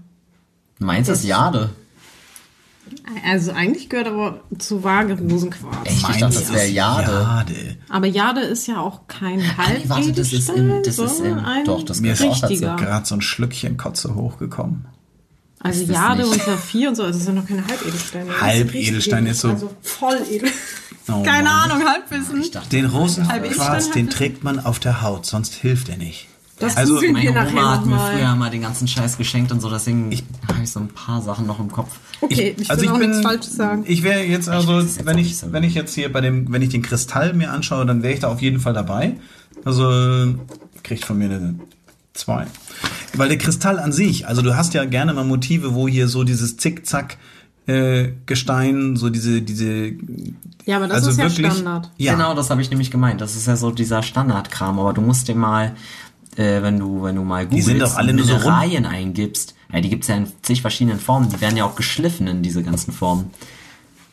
meins ist Jade. Also eigentlich gehört aber zu Waage Rosenquarz. Echt? Ich dachte, das wäre ist Jade. Jade. Aber Jade ist ja auch kein nee, warte, das ist im, das ist im, ein doch, das Mir ist auch gerade so ein Schlückchen Kotze hochgekommen. Also Ist Jade nicht- und Saphir und so, also das sind noch keine Halbedelsteine. Halbedelstein richtig ist so- Also voll edel. Oh keine Mann. Ahnung, Halbwissen. Den Rosenquarz, den trägt man auf der Haut, sonst hilft er nicht. Das Also, meine Oma hat mir früher mal den ganzen Scheiß geschenkt und so, deswegen habe ich so ein paar Sachen noch im Kopf. Okay, ich, will auch nichts Falsches sagen. Ich wäre jetzt also, es jetzt wenn ich, so wenn ich jetzt hier bei dem, wenn ich den Kristall mir anschaue, dann wäre ich da auf jeden Fall dabei. Also kriegt von mir eine zwei, weil der Kristall an sich, also du hast ja gerne mal Motive, wo hier so dieses Zickzack äh, Gestein, so diese diese Ja, aber das also ist ja wirklich, Standard. Ja, Genau, das habe ich nämlich gemeint. Das ist ja so dieser Standardkram, aber du musst dir mal, äh, wenn du, wenn du mal googelst sind doch alle nur so. Mineralien eingibst, ja, die gibt's ja in zig verschiedenen Formen, die werden ja auch geschliffen in diese ganzen Formen.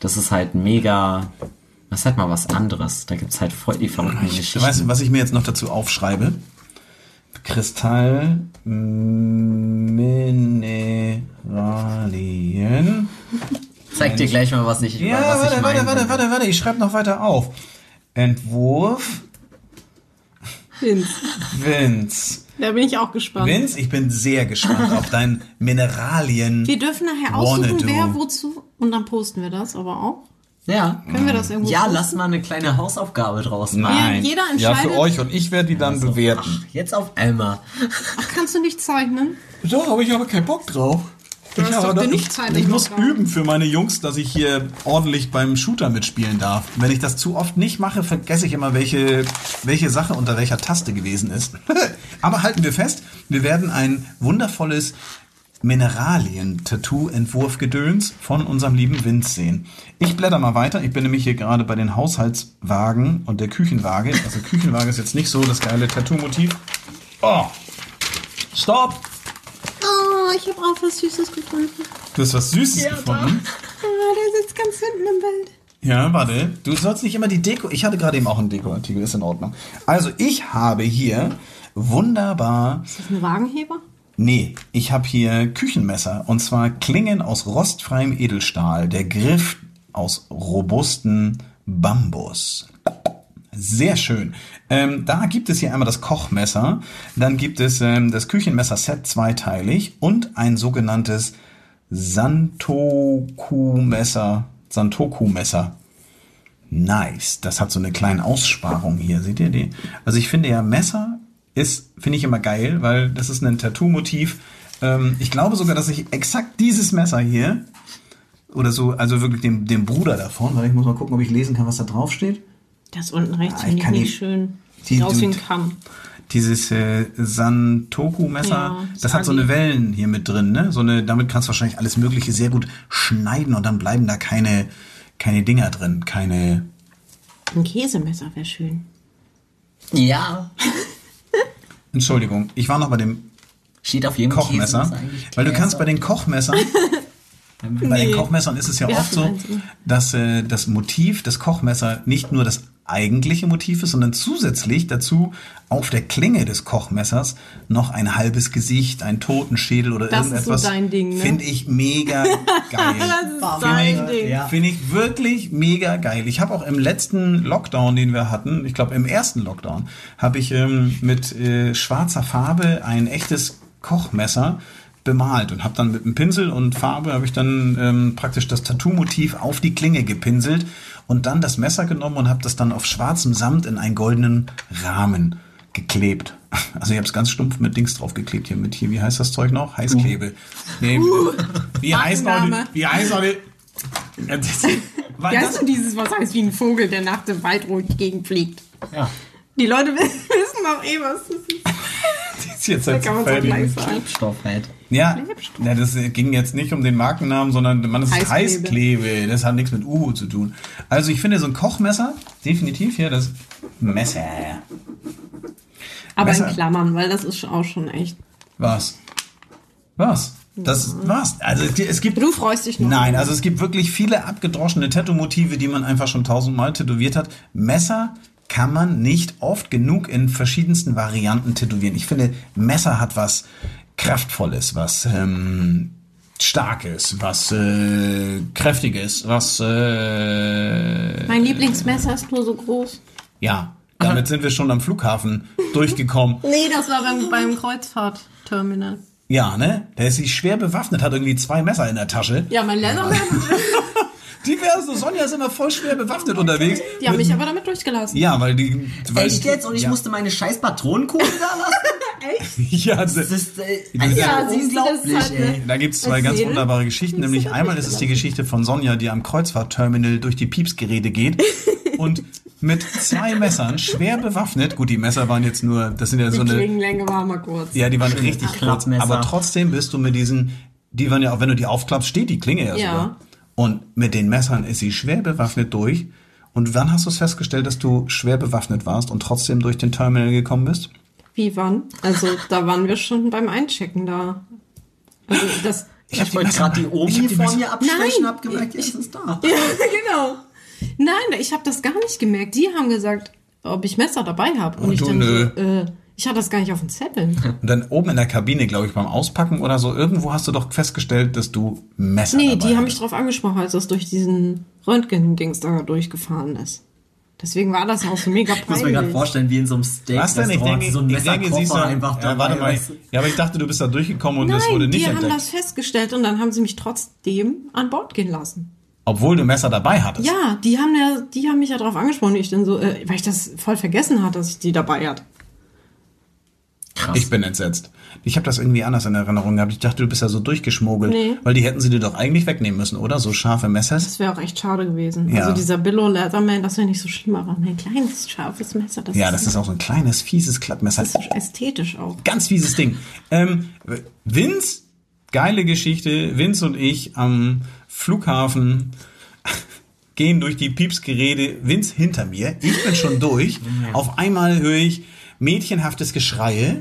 Das ist halt mega, das ist halt mal was anderes. Da gibt's halt voll die verrückten Ich Geschichten. weiß, was ich mir jetzt noch dazu aufschreibe. Kristall Mineralien. Zeig dir gleich mal, was ich, Ja, was warte, ich warte, warte, warte, warte, ich schreibe noch weiter auf. Entwurf Vince. Vince. Da bin ich auch gespannt. Vince, ich bin sehr gespannt auf dein Mineralien. Wir dürfen nachher aussuchen, do. wer wozu. Und dann posten wir das aber auch. Ja. Können wir das irgendwo Ja, posten? lass mal eine kleine Hausaufgabe draus machen. Nein. jeder Ja, für entscheidet- euch und ich werde die dann bewerten. Ach, jetzt auf einmal. Ach, kannst du nicht zeichnen? Da habe ich aber keinen Bock drauf. Du hast doch genug ich, Zeit im ich muss üben für meine Jungs, dass ich hier ordentlich beim Shooter mitspielen darf. Wenn ich das zu oft nicht mache, vergesse ich immer, welche, welche Sache unter welcher Taste gewesen ist. [laughs] aber halten wir fest, wir werden ein wundervolles Mineralien-Tattoo-Entwurf-Gedöns von unserem lieben Vince sehen. Ich blätter mal weiter. Ich bin nämlich hier gerade bei den Haushaltswagen und der Küchenwaage. Also Küchenwaage ist jetzt nicht so das geile Tattoo-Motiv. Oh! Stopp! Oh, ich habe auch was Süßes gefunden. Du hast was Süßes gefunden. Ah, der sitzt ganz hinten im Bild. Ja, warte. Du sollst nicht immer die Deko. Ich hatte gerade eben auch einen Dekoartikel, ist in Ordnung. Also, ich habe hier wunderbar. Ist das ein Wagenheber? Nee, ich habe hier Küchenmesser. Und zwar Klingen aus rostfreiem Edelstahl. Der Griff aus robusten Bambus. Sehr schön. Ähm, da gibt es hier einmal das Kochmesser, dann gibt es ähm, das Küchenmesser-Set zweiteilig und ein sogenanntes Santoku-Messer. Santoku-Messer. Nice. Das hat so eine kleine Aussparung hier. Seht ihr die? Also ich finde ja, Messer ist, finde ich immer geil, weil das ist ein Tattoo-Motiv. Ähm, ich glaube sogar, dass ich exakt dieses Messer hier oder so, also wirklich dem, dem Bruder davon, weil ich muss mal gucken, ob ich lesen kann, was da drauf steht. Das unten rechts ich finde ich nicht schön. die- Sieht aus wie ein Kamm. Dieses äh, Santoku-Messer, Ja, das hat so eine Wellen hier mit drin, ne? So eine, damit kannst du wahrscheinlich alles Mögliche sehr gut schneiden und dann bleiben da keine, keine Dinger drin, keine. Ein Käsemesser wäre schön. Ja. [laughs] Entschuldigung, ich war noch bei dem Steht auf jedem Kochmesser, weil du kannst bei den Kochmessern, [laughs] bei den Kochmessern ist es ja Wir oft so, dass äh, das Motiv des Kochmesser nicht nur das eigentliche Motiv ist, sondern zusätzlich dazu auf der Klinge des Kochmessers noch ein halbes Gesicht, ein Totenschädel oder Das ist so irgendetwas. dein Ding, ne? Finde ich mega geil. [laughs] Das ist Warum dein nicht? Ding. Finde ich wirklich mega geil. Ich habe auch im letzten Lockdown, den wir hatten, ich glaube im ersten Lockdown, habe ich ähm, mit äh, schwarzer Farbe ein echtes Kochmesser bemalt und habe dann mit einem Pinsel und Farbe habe ich dann ähm, praktisch das Tattoo-Motiv auf die Klinge gepinselt und dann das Messer genommen und habe das dann auf schwarzem Samt in einen goldenen Rahmen geklebt. [laughs] Also ich habe es ganz stumpf mit Dings draufgeklebt hier mit hier, wie heißt das Zeug noch? Heißklebe. Nee, wie heißt Markenname. wie heißt das- weil Ja, das- ist dieses, was heißt wie ein Vogel, der nach dem Wald durch die Gegend fliegt. Ja. Die Leute [laughs] wissen doch eh, was das ist. [laughs] ist jetzt halt kann man so. Klebstoff halt. Ja, ja, das ging jetzt nicht um den Markennamen, sondern man ist Heißklebe. Heißklebe. Das hat nichts mit Uhu zu tun. Also ich finde so ein Kochmesser, definitiv hier das Messer. Aber Messer. in Klammern, weil das ist auch schon echt. Was? Was? Das was? Also es- es gibt Du freust dich noch. Nein, also es gibt wirklich viele abgedroschene Tattoo-Motive, die man einfach schon tausendmal tätowiert hat. Messer kann man nicht oft genug in verschiedensten Varianten tätowieren. Ich finde, Messer hat was Kraftvolles, was ähm, Starkes, was äh, Kräftiges, was äh, Mein Lieblingsmesser ist nur so groß. ja. Damit sind wir schon am Flughafen [laughs] durchgekommen. Nee, das war beim, beim Kreuzfahrtterminal. Ja, ne? Der ist sich schwer bewaffnet, hat irgendwie zwei Messer in der Tasche. Ja, mein Leatherman. [laughs] [laughs] Diverse. Sonja ist immer voll schwer bewaffnet unterwegs. Die haben mich aber damit durchgelassen. Ja, weil die. Weil Echt jetzt? Und ich ja. musste meine scheiß Patronenkugel da lassen? [laughs] Ja, Das das, ist äh, Ja, das ist unglaublich, halt ey. da gibt's zwei Als ganz Seele? wunderbare Geschichten. Nämlich [laughs] einmal ist es die Geschichte von Sonja, die am Kreuzfahrtterminal durch die Piepsgeräte geht [laughs] und mit zwei Messern schwer bewaffnet. Gut, die Messer waren jetzt nur, das sind ja Die so eine. Klingenlänge war mal kurz. Ja, die waren richtig kurz. Aber trotzdem bist du mit diesen, die waren ja auch, wenn du die aufklappst, steht die Klinge ja, Ja. sogar. Und mit den Messern ist sie schwer bewaffnet durch. Und wann hast du es festgestellt, dass du schwer bewaffnet warst und trotzdem durch den Terminal gekommen bist? Wie wann? Also da waren wir schon beim Einchecken da. Also das. Ich hab Ich die wollte gerade die ich Omi vor mir abstechen, hab gemerkt, jetzt ist da. [laughs] Ja, genau. Nein, ich habe das gar nicht gemerkt. Die haben gesagt, ob ich Messer dabei habe. Und Und ich du, dann nö. so, äh, ich hatte das gar nicht auf dem Zettel. Und dann oben in der Kabine, glaube ich, beim Auspacken oder so, irgendwo hast du doch festgestellt, dass du Messer Nee, dabei die haben mich drauf angesprochen, als das durch diesen Röntgen-Dings da durchgefahren ist. Deswegen war das auch so mega Ich muss mir gerade peinlich. vorstellen, wie in so einem steak Was denn? Ich denke, so ein ich denke, siehst du, einfach ja, dabei. warte mal. Ja, aber ich dachte, du bist da durchgekommen und es wurde Nein, nicht die haben entdeckt. das festgestellt und dann haben sie mich trotzdem an Bord gehen lassen. Obwohl du Messer dabei hattest. Ja, die haben ja, die haben mich ja drauf angesprochen. Ich dann so, äh, weil ich das voll vergessen hatte, dass ich die dabei hatte. Krass. Ich bin entsetzt. Ich habe das irgendwie anders in Erinnerung gehabt. Ich dachte, du bist ja so durchgeschmuggelt. Nee. Weil die hätten sie dir doch eigentlich wegnehmen müssen, oder? So scharfe Messer. Das wäre auch echt schade gewesen. Ja. Also dieser Billow Leatherman, das wäre nicht so schlimm, aber ein kleines, scharfes Messer, das, Ja, ist, das ist auch so ein kleines, fieses Klappmesser. das ist ästhetisch auch. Ganz fieses Ding. Ähm, Vince, geile Geschichte. Vince und ich am Flughafen gehen durch die Piepsgeräte. Vince hinter mir. Ich bin schon durch. Auf einmal höre ich mädchenhaftes Geschreie.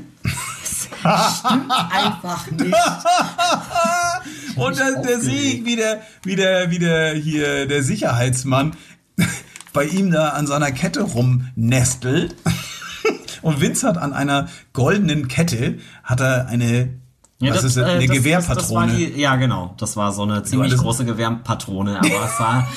einfach nicht. [laughs] Und dann, da sehe ich wieder, wieder, wieder hier der Sicherheitsmann [laughs] bei ihm da an seiner Kette rumnestelt. [laughs] Und Vince hat an einer goldenen Kette hat er eine, was ist das, äh, eine das- Gewehrpatrone. Das, das die, ja, genau. Das war so eine ziemlich das- große Gewehrpatrone, aber es war,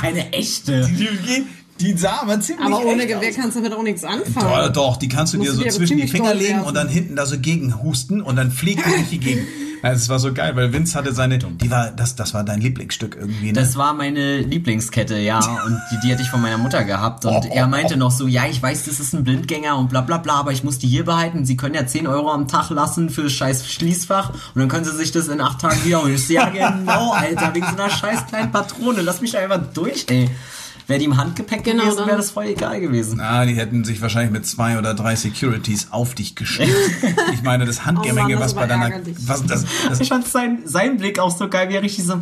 keine echte. Die geht, Die sah aber ziemlich Aber ohne Gewehr aus. kannst du damit auch nichts Doch, anfangen. doch, die kannst du Musst dir so dir zwischen die Finger legen werfen. und dann hinten da so gegen husten und dann fliegt die durch die Gegend. Also es war so geil, weil Vince hatte seine, die war, das, das war dein Lieblingsstück irgendwie, ne? Das war meine Lieblingskette, ja. [laughs] Und die, die hatte ich von meiner Mutter gehabt. Und er meinte noch so, ja, ich weiß, das ist ein Blindgänger und bla bla bla, aber ich muss die hier behalten. Sie können ja 10 Euro am Tag lassen für das scheiß Schließfach und dann können sie sich das in acht Tagen wieder holen. Ich so, ja [laughs] genau, Alter, wegen so einer scheiß kleinen Patrone. Lass mich da einfach durch, ey. Wäre die im Handgepäck Genau, gewesen, wäre das voll egal gewesen. Ah, die hätten sich wahrscheinlich mit zwei oder drei Securities auf dich geschickt. [laughs] Ich meine, das Handgemenge, Oh Mann, das was bei deiner, was, das, das, Ich fand sein, sein Blick auch so geil, wie er richtig so,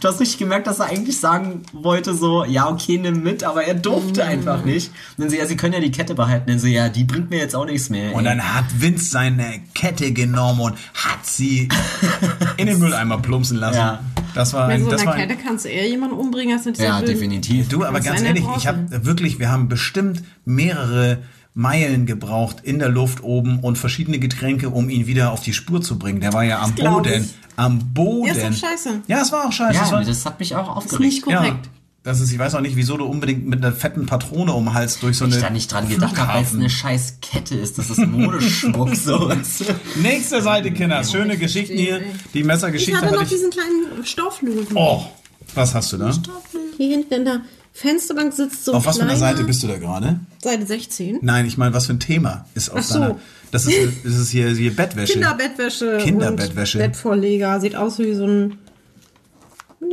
du hast richtig gemerkt, dass er eigentlich sagen wollte so, ja, okay, nimm mit, aber er durfte Mm. einfach nicht. Und dann so, ja, sie können ja die Kette behalten. Dann so, ja, die bringt mir jetzt auch nichts mehr. und ey. dann hat Vince seine Kette genommen und hat sie [laughs] in den Mülleimer plumpsen lassen. Ja. Das war Mit ein, so einer Kette kannst du eher jemanden umbringen als mit dieser ja, definitiv. Du, aber Das ganz ehrlich, ich habe wirklich, wir haben bestimmt mehrere Meilen gebraucht in der Luft oben und verschiedene Getränke, um ihn wieder auf die Spur zu bringen. Der war ja am Boden. ich. Am Boden. Ja, ist scheiße. Ja, es war auch scheiße. Ja, war, das hat mich auch ist nicht aufgeregt. ja, korrekt. das ist, ich weiß auch nicht, wieso du unbedingt mit einer fetten Patrone um den Hals durch so eine. Ich da nicht dran gedacht habe, weil es Flughafen- eine scheiß Kette ist. Das [laughs] ist Modeschmuck, so. Nächste Seite, Kinder. Schöne Geschichten hier. Die Ich Messergeschichte hatte noch hatte ich. diesen kleinen Stofflöwen. Oh, was hast du da? Hier hinten in der Fensterbank sitzt so Auf was für einer Seite bist du da gerade? Seite 16. Nein, ich meine, was für ein Thema ist auf Ach so. deiner. Das ist, das ist hier, hier Bettwäsche. Kinderbettwäsche. Kinderbettwäsche. Bettvorleger. Sieht aus wie so ein,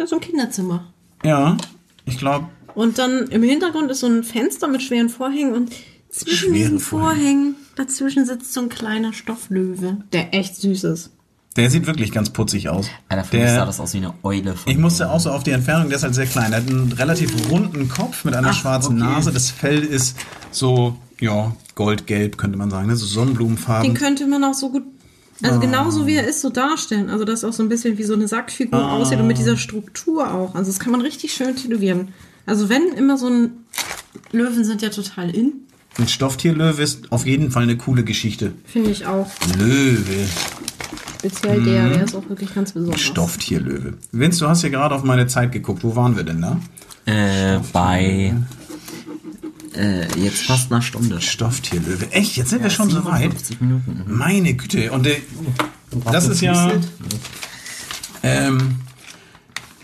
so ein Kinderzimmer. Ja, ich glaube, Und dann im Hintergrund ist so ein Fenster mit schweren Vorhängen und zwischen diesen. Vorhängen dazwischen sitzt so ein kleiner Stofflöwe, der echt süß ist. Der sieht wirklich ganz putzig aus. Alter, für mich sah Der, das aus wie eine Eule. Von ich musste auch so auf die Entfernung, der ist halt sehr klein. Der hat einen relativ runden Kopf mit einer Ach, schwarzen okay. Nase. Das Fell ist so, ja, goldgelb, könnte man sagen, ne? so Den Sonnenblumenfarben. könnte man auch so gut, Ah. also genauso wie er ist, so darstellen. Also dass er auch so ein bisschen wie so eine Sackfigur Ah. aussieht und mit dieser Struktur auch. Also das kann man richtig schön tätowieren. Also wenn immer so ein Löwen sind ja total in, Ein Stofftierlöwe ist auf jeden Fall eine coole Geschichte. finde ich auch. Löwe, Speziell der, der ist auch wirklich ganz besonders. Stofftierlöwe. Vince, du hast ja gerade auf meine Zeit geguckt. Wo waren wir denn da? Äh, bei. Äh, jetzt fast einer Stunde. Stofftierlöwe. Echt? Jetzt sind wir schon so weit? 57 Minuten. mhm. Meine Güte. Und äh, das ist ja. Ähm,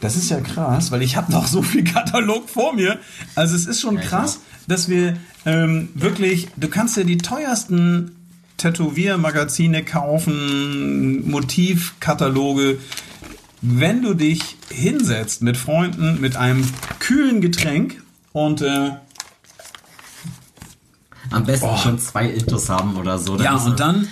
das ist ja krass, weil ich habe noch so viel Katalog vor mir. Also es ist schon krass, dass wir ähm, wirklich, du kannst ja die teuersten Tätowiermagazine kaufen, Motivkataloge. Wenn du dich hinsetzt mit Freunden, mit einem kühlen Getränk und äh, Am besten schon zwei Intos haben oder so. Ja, und dann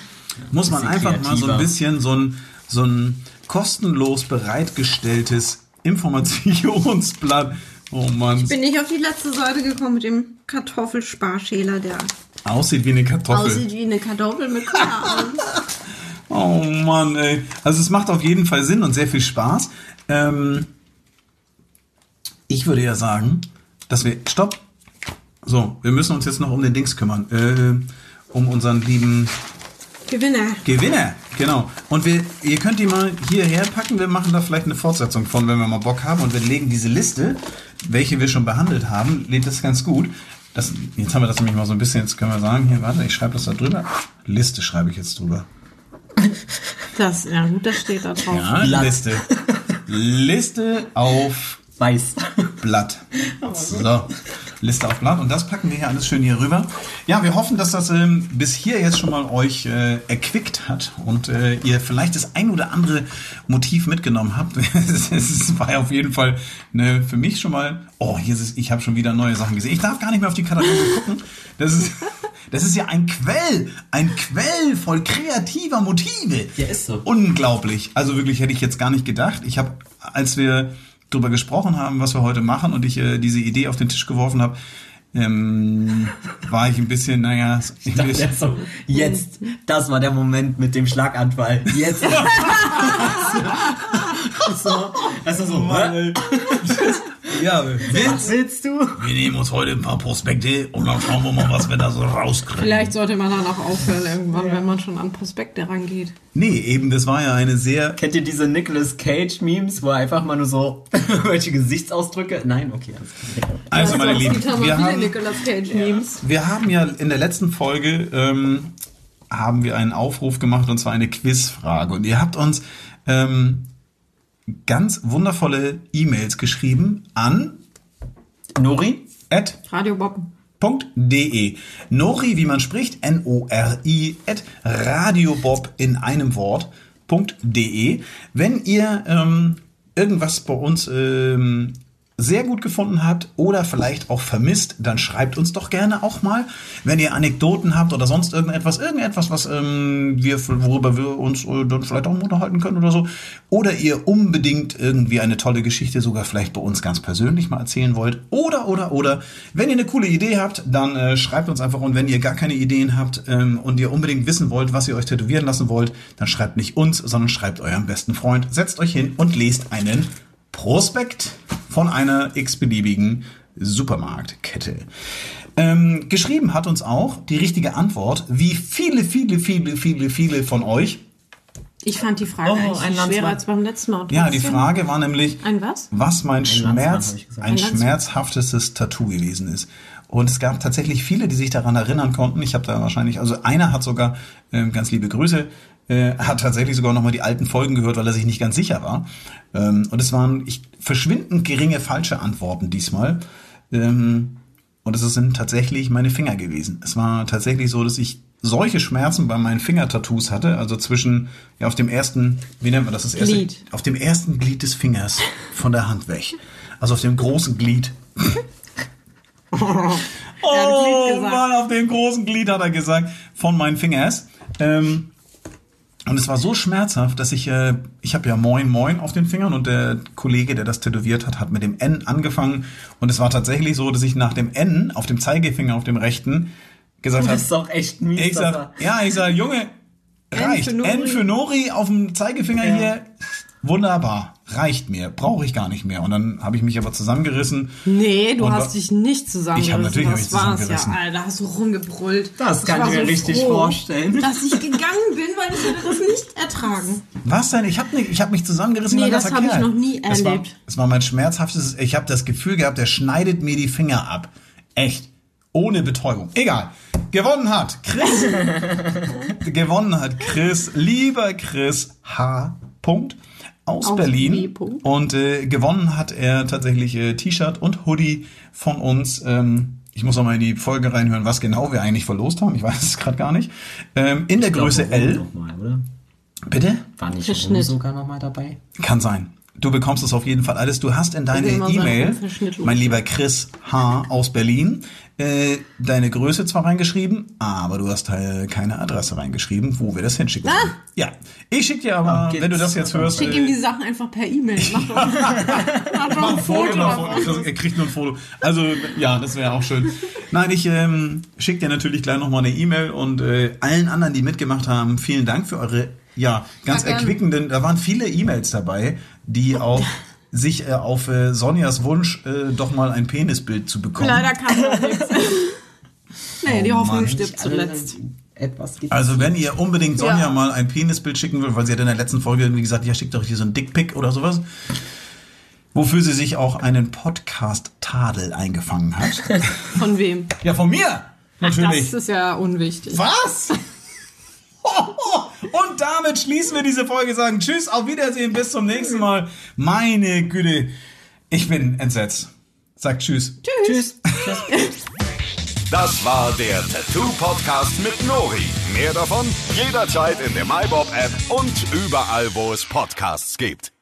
muss man einfach mal so ein kreativer. bisschen so ein, so ein kostenlos bereitgestelltes Informationsblatt. Oh Mann, Bin ich auf die letzte Seite gekommen mit dem Kartoffelsparschäler, der aussieht wie eine Kartoffel. aussieht wie eine Kartoffel mit Körnern. [laughs] Oh Mann, ey. Also es macht auf jeden Fall Sinn und sehr viel Spaß. Ähm, ich würde ja sagen, dass wir. Stopp! So, wir müssen uns jetzt noch um den Dings kümmern. Äh, um unseren lieben Gewinner. Gewinner, genau. Und wir, ihr könnt die mal hierher packen. Wir machen da vielleicht eine Fortsetzung von, wenn wir mal Bock haben. Und wir legen diese Liste, welche wir schon behandelt haben, lädt das ganz gut. Das, jetzt haben wir das nämlich mal so ein bisschen, jetzt können wir sagen, hier, warte, ich schreibe das da drüber. Liste schreibe ich jetzt drüber. Das, ja gut, das steht da drauf. Ja. Liste. Liste auf Weiß. Blatt. So, Liste auf Blatt und das packen wir hier alles schön hier rüber. Ja, wir hoffen, dass das ähm, bis hier jetzt schon mal euch äh, erquickt hat und äh, ihr vielleicht das ein oder andere Motiv mitgenommen habt. [laughs] es war auf jeden Fall ne, für mich schon mal. Oh, hier ist es, ich habe schon wieder neue Sachen gesehen. Ich darf gar nicht mehr auf die Kataloge gucken. Das ist, [laughs] das ist ja ein Quell, ein Quell voll kreativer Motive. Ja, ist so. Unglaublich. Also wirklich hätte ich jetzt gar nicht gedacht. Ich habe, als wir darüber gesprochen haben, was wir heute machen und ich äh, diese Idee auf den Tisch geworfen habe, ähm, war ich ein bisschen, naja, ich Ja, so, jetzt, das war der Moment mit dem Schlaganfall. Jetzt. [laughs] [laughs] so, also so, hä? [laughs] Ja, Was willst du? wir nehmen uns heute ein paar Prospekte und dann schauen wir mal, was wir da so rauskriegen. Vielleicht sollte man dann auch aufhören irgendwann, wenn man schon an Prospekte rangeht. Nee, eben, das war ja eine sehr Kennt ihr diese Nicolas Cage Memes, wo er einfach mal nur so [laughs] welche Gesichtsausdrücke? Nein, okay, klar. Also, meine Lieben, wir haben, wir haben ja in der letzten Folge ähm, haben wir einen Aufruf gemacht und zwar eine Quizfrage. Und ihr habt uns ähm, ganz wundervolle E-Mails geschrieben an Nori? at Radio Bob. .de. Nori, wie man spricht, N-O-R-I, at radiobob in einem Wort.de. Wenn ihr ähm, irgendwas bei uns ähm, sehr gut gefunden habt oder vielleicht auch vermisst, dann schreibt uns doch gerne auch mal. Wenn ihr Anekdoten habt oder sonst irgendetwas, irgendetwas, was ähm, wir, worüber wir uns äh, dann vielleicht auch unterhalten können oder so. Oder ihr unbedingt irgendwie eine tolle Geschichte sogar vielleicht bei uns ganz persönlich mal erzählen wollt. Oder, oder, oder. Wenn ihr eine coole Idee habt, dann äh, schreibt uns einfach. Und wenn ihr gar keine Ideen habt ähm, und ihr unbedingt wissen wollt, was ihr euch tätowieren lassen wollt, dann schreibt nicht uns, sondern schreibt eurem besten Freund. Setzt euch hin und lest einen Prospekt von einer x-beliebigen Supermarktkette. Ähm, geschrieben hat uns auch die richtige Antwort, wie viele, viele, viele, viele, viele von euch. Ich fand die Frage Oh, eigentlich ein schwerer als beim letzten Mal. Ja, die Frage war nämlich, Ein was? was mein Landsmann, Schmerz, ein Ein schmerzhaftestes Tattoo gewesen ist. Und es gab tatsächlich viele, die sich daran erinnern konnten. Ich habe da wahrscheinlich, also einer hat sogar, ähm, ganz liebe Grüße, äh, hat tatsächlich sogar nochmal die alten Folgen gehört, weil er sich nicht ganz sicher war. Ähm, und es waren ich, verschwindend geringe falsche Antworten diesmal. Ähm, und es sind tatsächlich meine Finger gewesen. Es war tatsächlich so, dass ich solche Schmerzen bei meinen Fingertattoos hatte, also zwischen, ja, auf dem ersten, wie nennt man das, das erste? Glied. Auf dem ersten Glied des Fingers von der Hand weg. Also auf dem großen Glied. [laughs] Oh. Mann, auf dem großen Glied hat er gesagt, von meinen Fingers. Ähm, und es war so schmerzhaft, dass ich, äh, ich habe ja Moin Moin auf den Fingern und der Kollege, der das tätowiert hat, hat mit dem N angefangen. Und es war tatsächlich so, dass ich nach dem N auf dem Zeigefinger, auf dem rechten, gesagt Das habe, ist doch echt mies. ich sag, ja, ich sag, Junge, reicht. für Nori. N für Nori auf dem Zeigefinger hier, wunderbar, reicht mir, brauche ich gar nicht mehr. Und dann habe ich mich aber zusammengerissen. Nee, du hast dich nicht zusammengerissen. Ich hab natürlich hab das ich war's zusammengerissen. Ja, Alter, hast du rumgebrüllt. Das kann ich mir so richtig froh, vorstellen. Dass ich gegangen bin, weil ich hätte das nicht ertragen. Was denn? Ich habe nicht, ich habe mich zusammengerissen. Nee, das ganzer hab ich noch nie Es war, erlebt. es war mein schmerzhaftes. Ich habe das Gefühl gehabt, der schneidet mir die Finger ab. Echt. Ohne Betäubung. Egal. Gewonnen hat Chris. [laughs] gewonnen hat Chris. Lieber Chris H. Punkt. Aus, Aus Berlin. B. Punkt. Und äh, gewonnen hat er tatsächlich äh, T-Shirt und Hoodie von uns. Ähm, ich muss noch mal in die Folge reinhören, was genau wir eigentlich verlost haben. Ich weiß es gerade gar nicht. Ähm, in der Ich glaub, Größe L. Mal, oder? Bitte? War nicht Rom Verschnitt. sogar noch mal dabei? Kann sein. Du bekommst es auf jeden Fall alles. Du hast in deine immer sagen, E-Mail, mein lieber Chris H. aus Berlin, äh, deine Größe zwar reingeschrieben, aber du hast äh, keine Adresse reingeschrieben, wo wir das hinschicken sollen. Ja, ich schicke dir aber, Ah, wenn du das jetzt hörst, Schick äh, ihm die Sachen einfach per E-Mail. Mach doch, [laughs] mach doch ein Foto Foto. davon. Er kriegt nur ein Foto. Also, ja, das wäre auch schön. Nein, ich ähm, schicke dir natürlich gleich nochmal eine E-Mail und äh, allen anderen, die mitgemacht haben, vielen Dank für eure, ja, ganz Ja, erquickenden, da waren viele E-Mails dabei, die auch [laughs] sich äh, auf äh, Sonjas Wunsch äh, doch mal ein Penisbild zu bekommen. Leider kann man nichts. [laughs] Nee, die Oh Hoffnung Mann. stirbt zuletzt. Also wenn ihr unbedingt Sonja Ja. mal ein Penisbild schicken wollt, weil sie hat in der letzten Folge irgendwie gesagt, ja, schickt doch hier so ein Dickpick oder sowas. Wofür sie sich auch einen Podcast-Tadel eingefangen hat. [laughs] Von wem? ja, von mir! Natürlich. Das ist ja unwichtig. Was? [laughs] Und damit schließen wir diese Folge, sagen Tschüss, auf Wiedersehen, bis zum nächsten Mal. Meine Güte, ich bin entsetzt. Sagt Tschüss. Tschüss. [laughs] Das war der Tattoo Podcast mit Nori. Mehr davon jederzeit in der MyBob App und überall, wo es Podcasts gibt.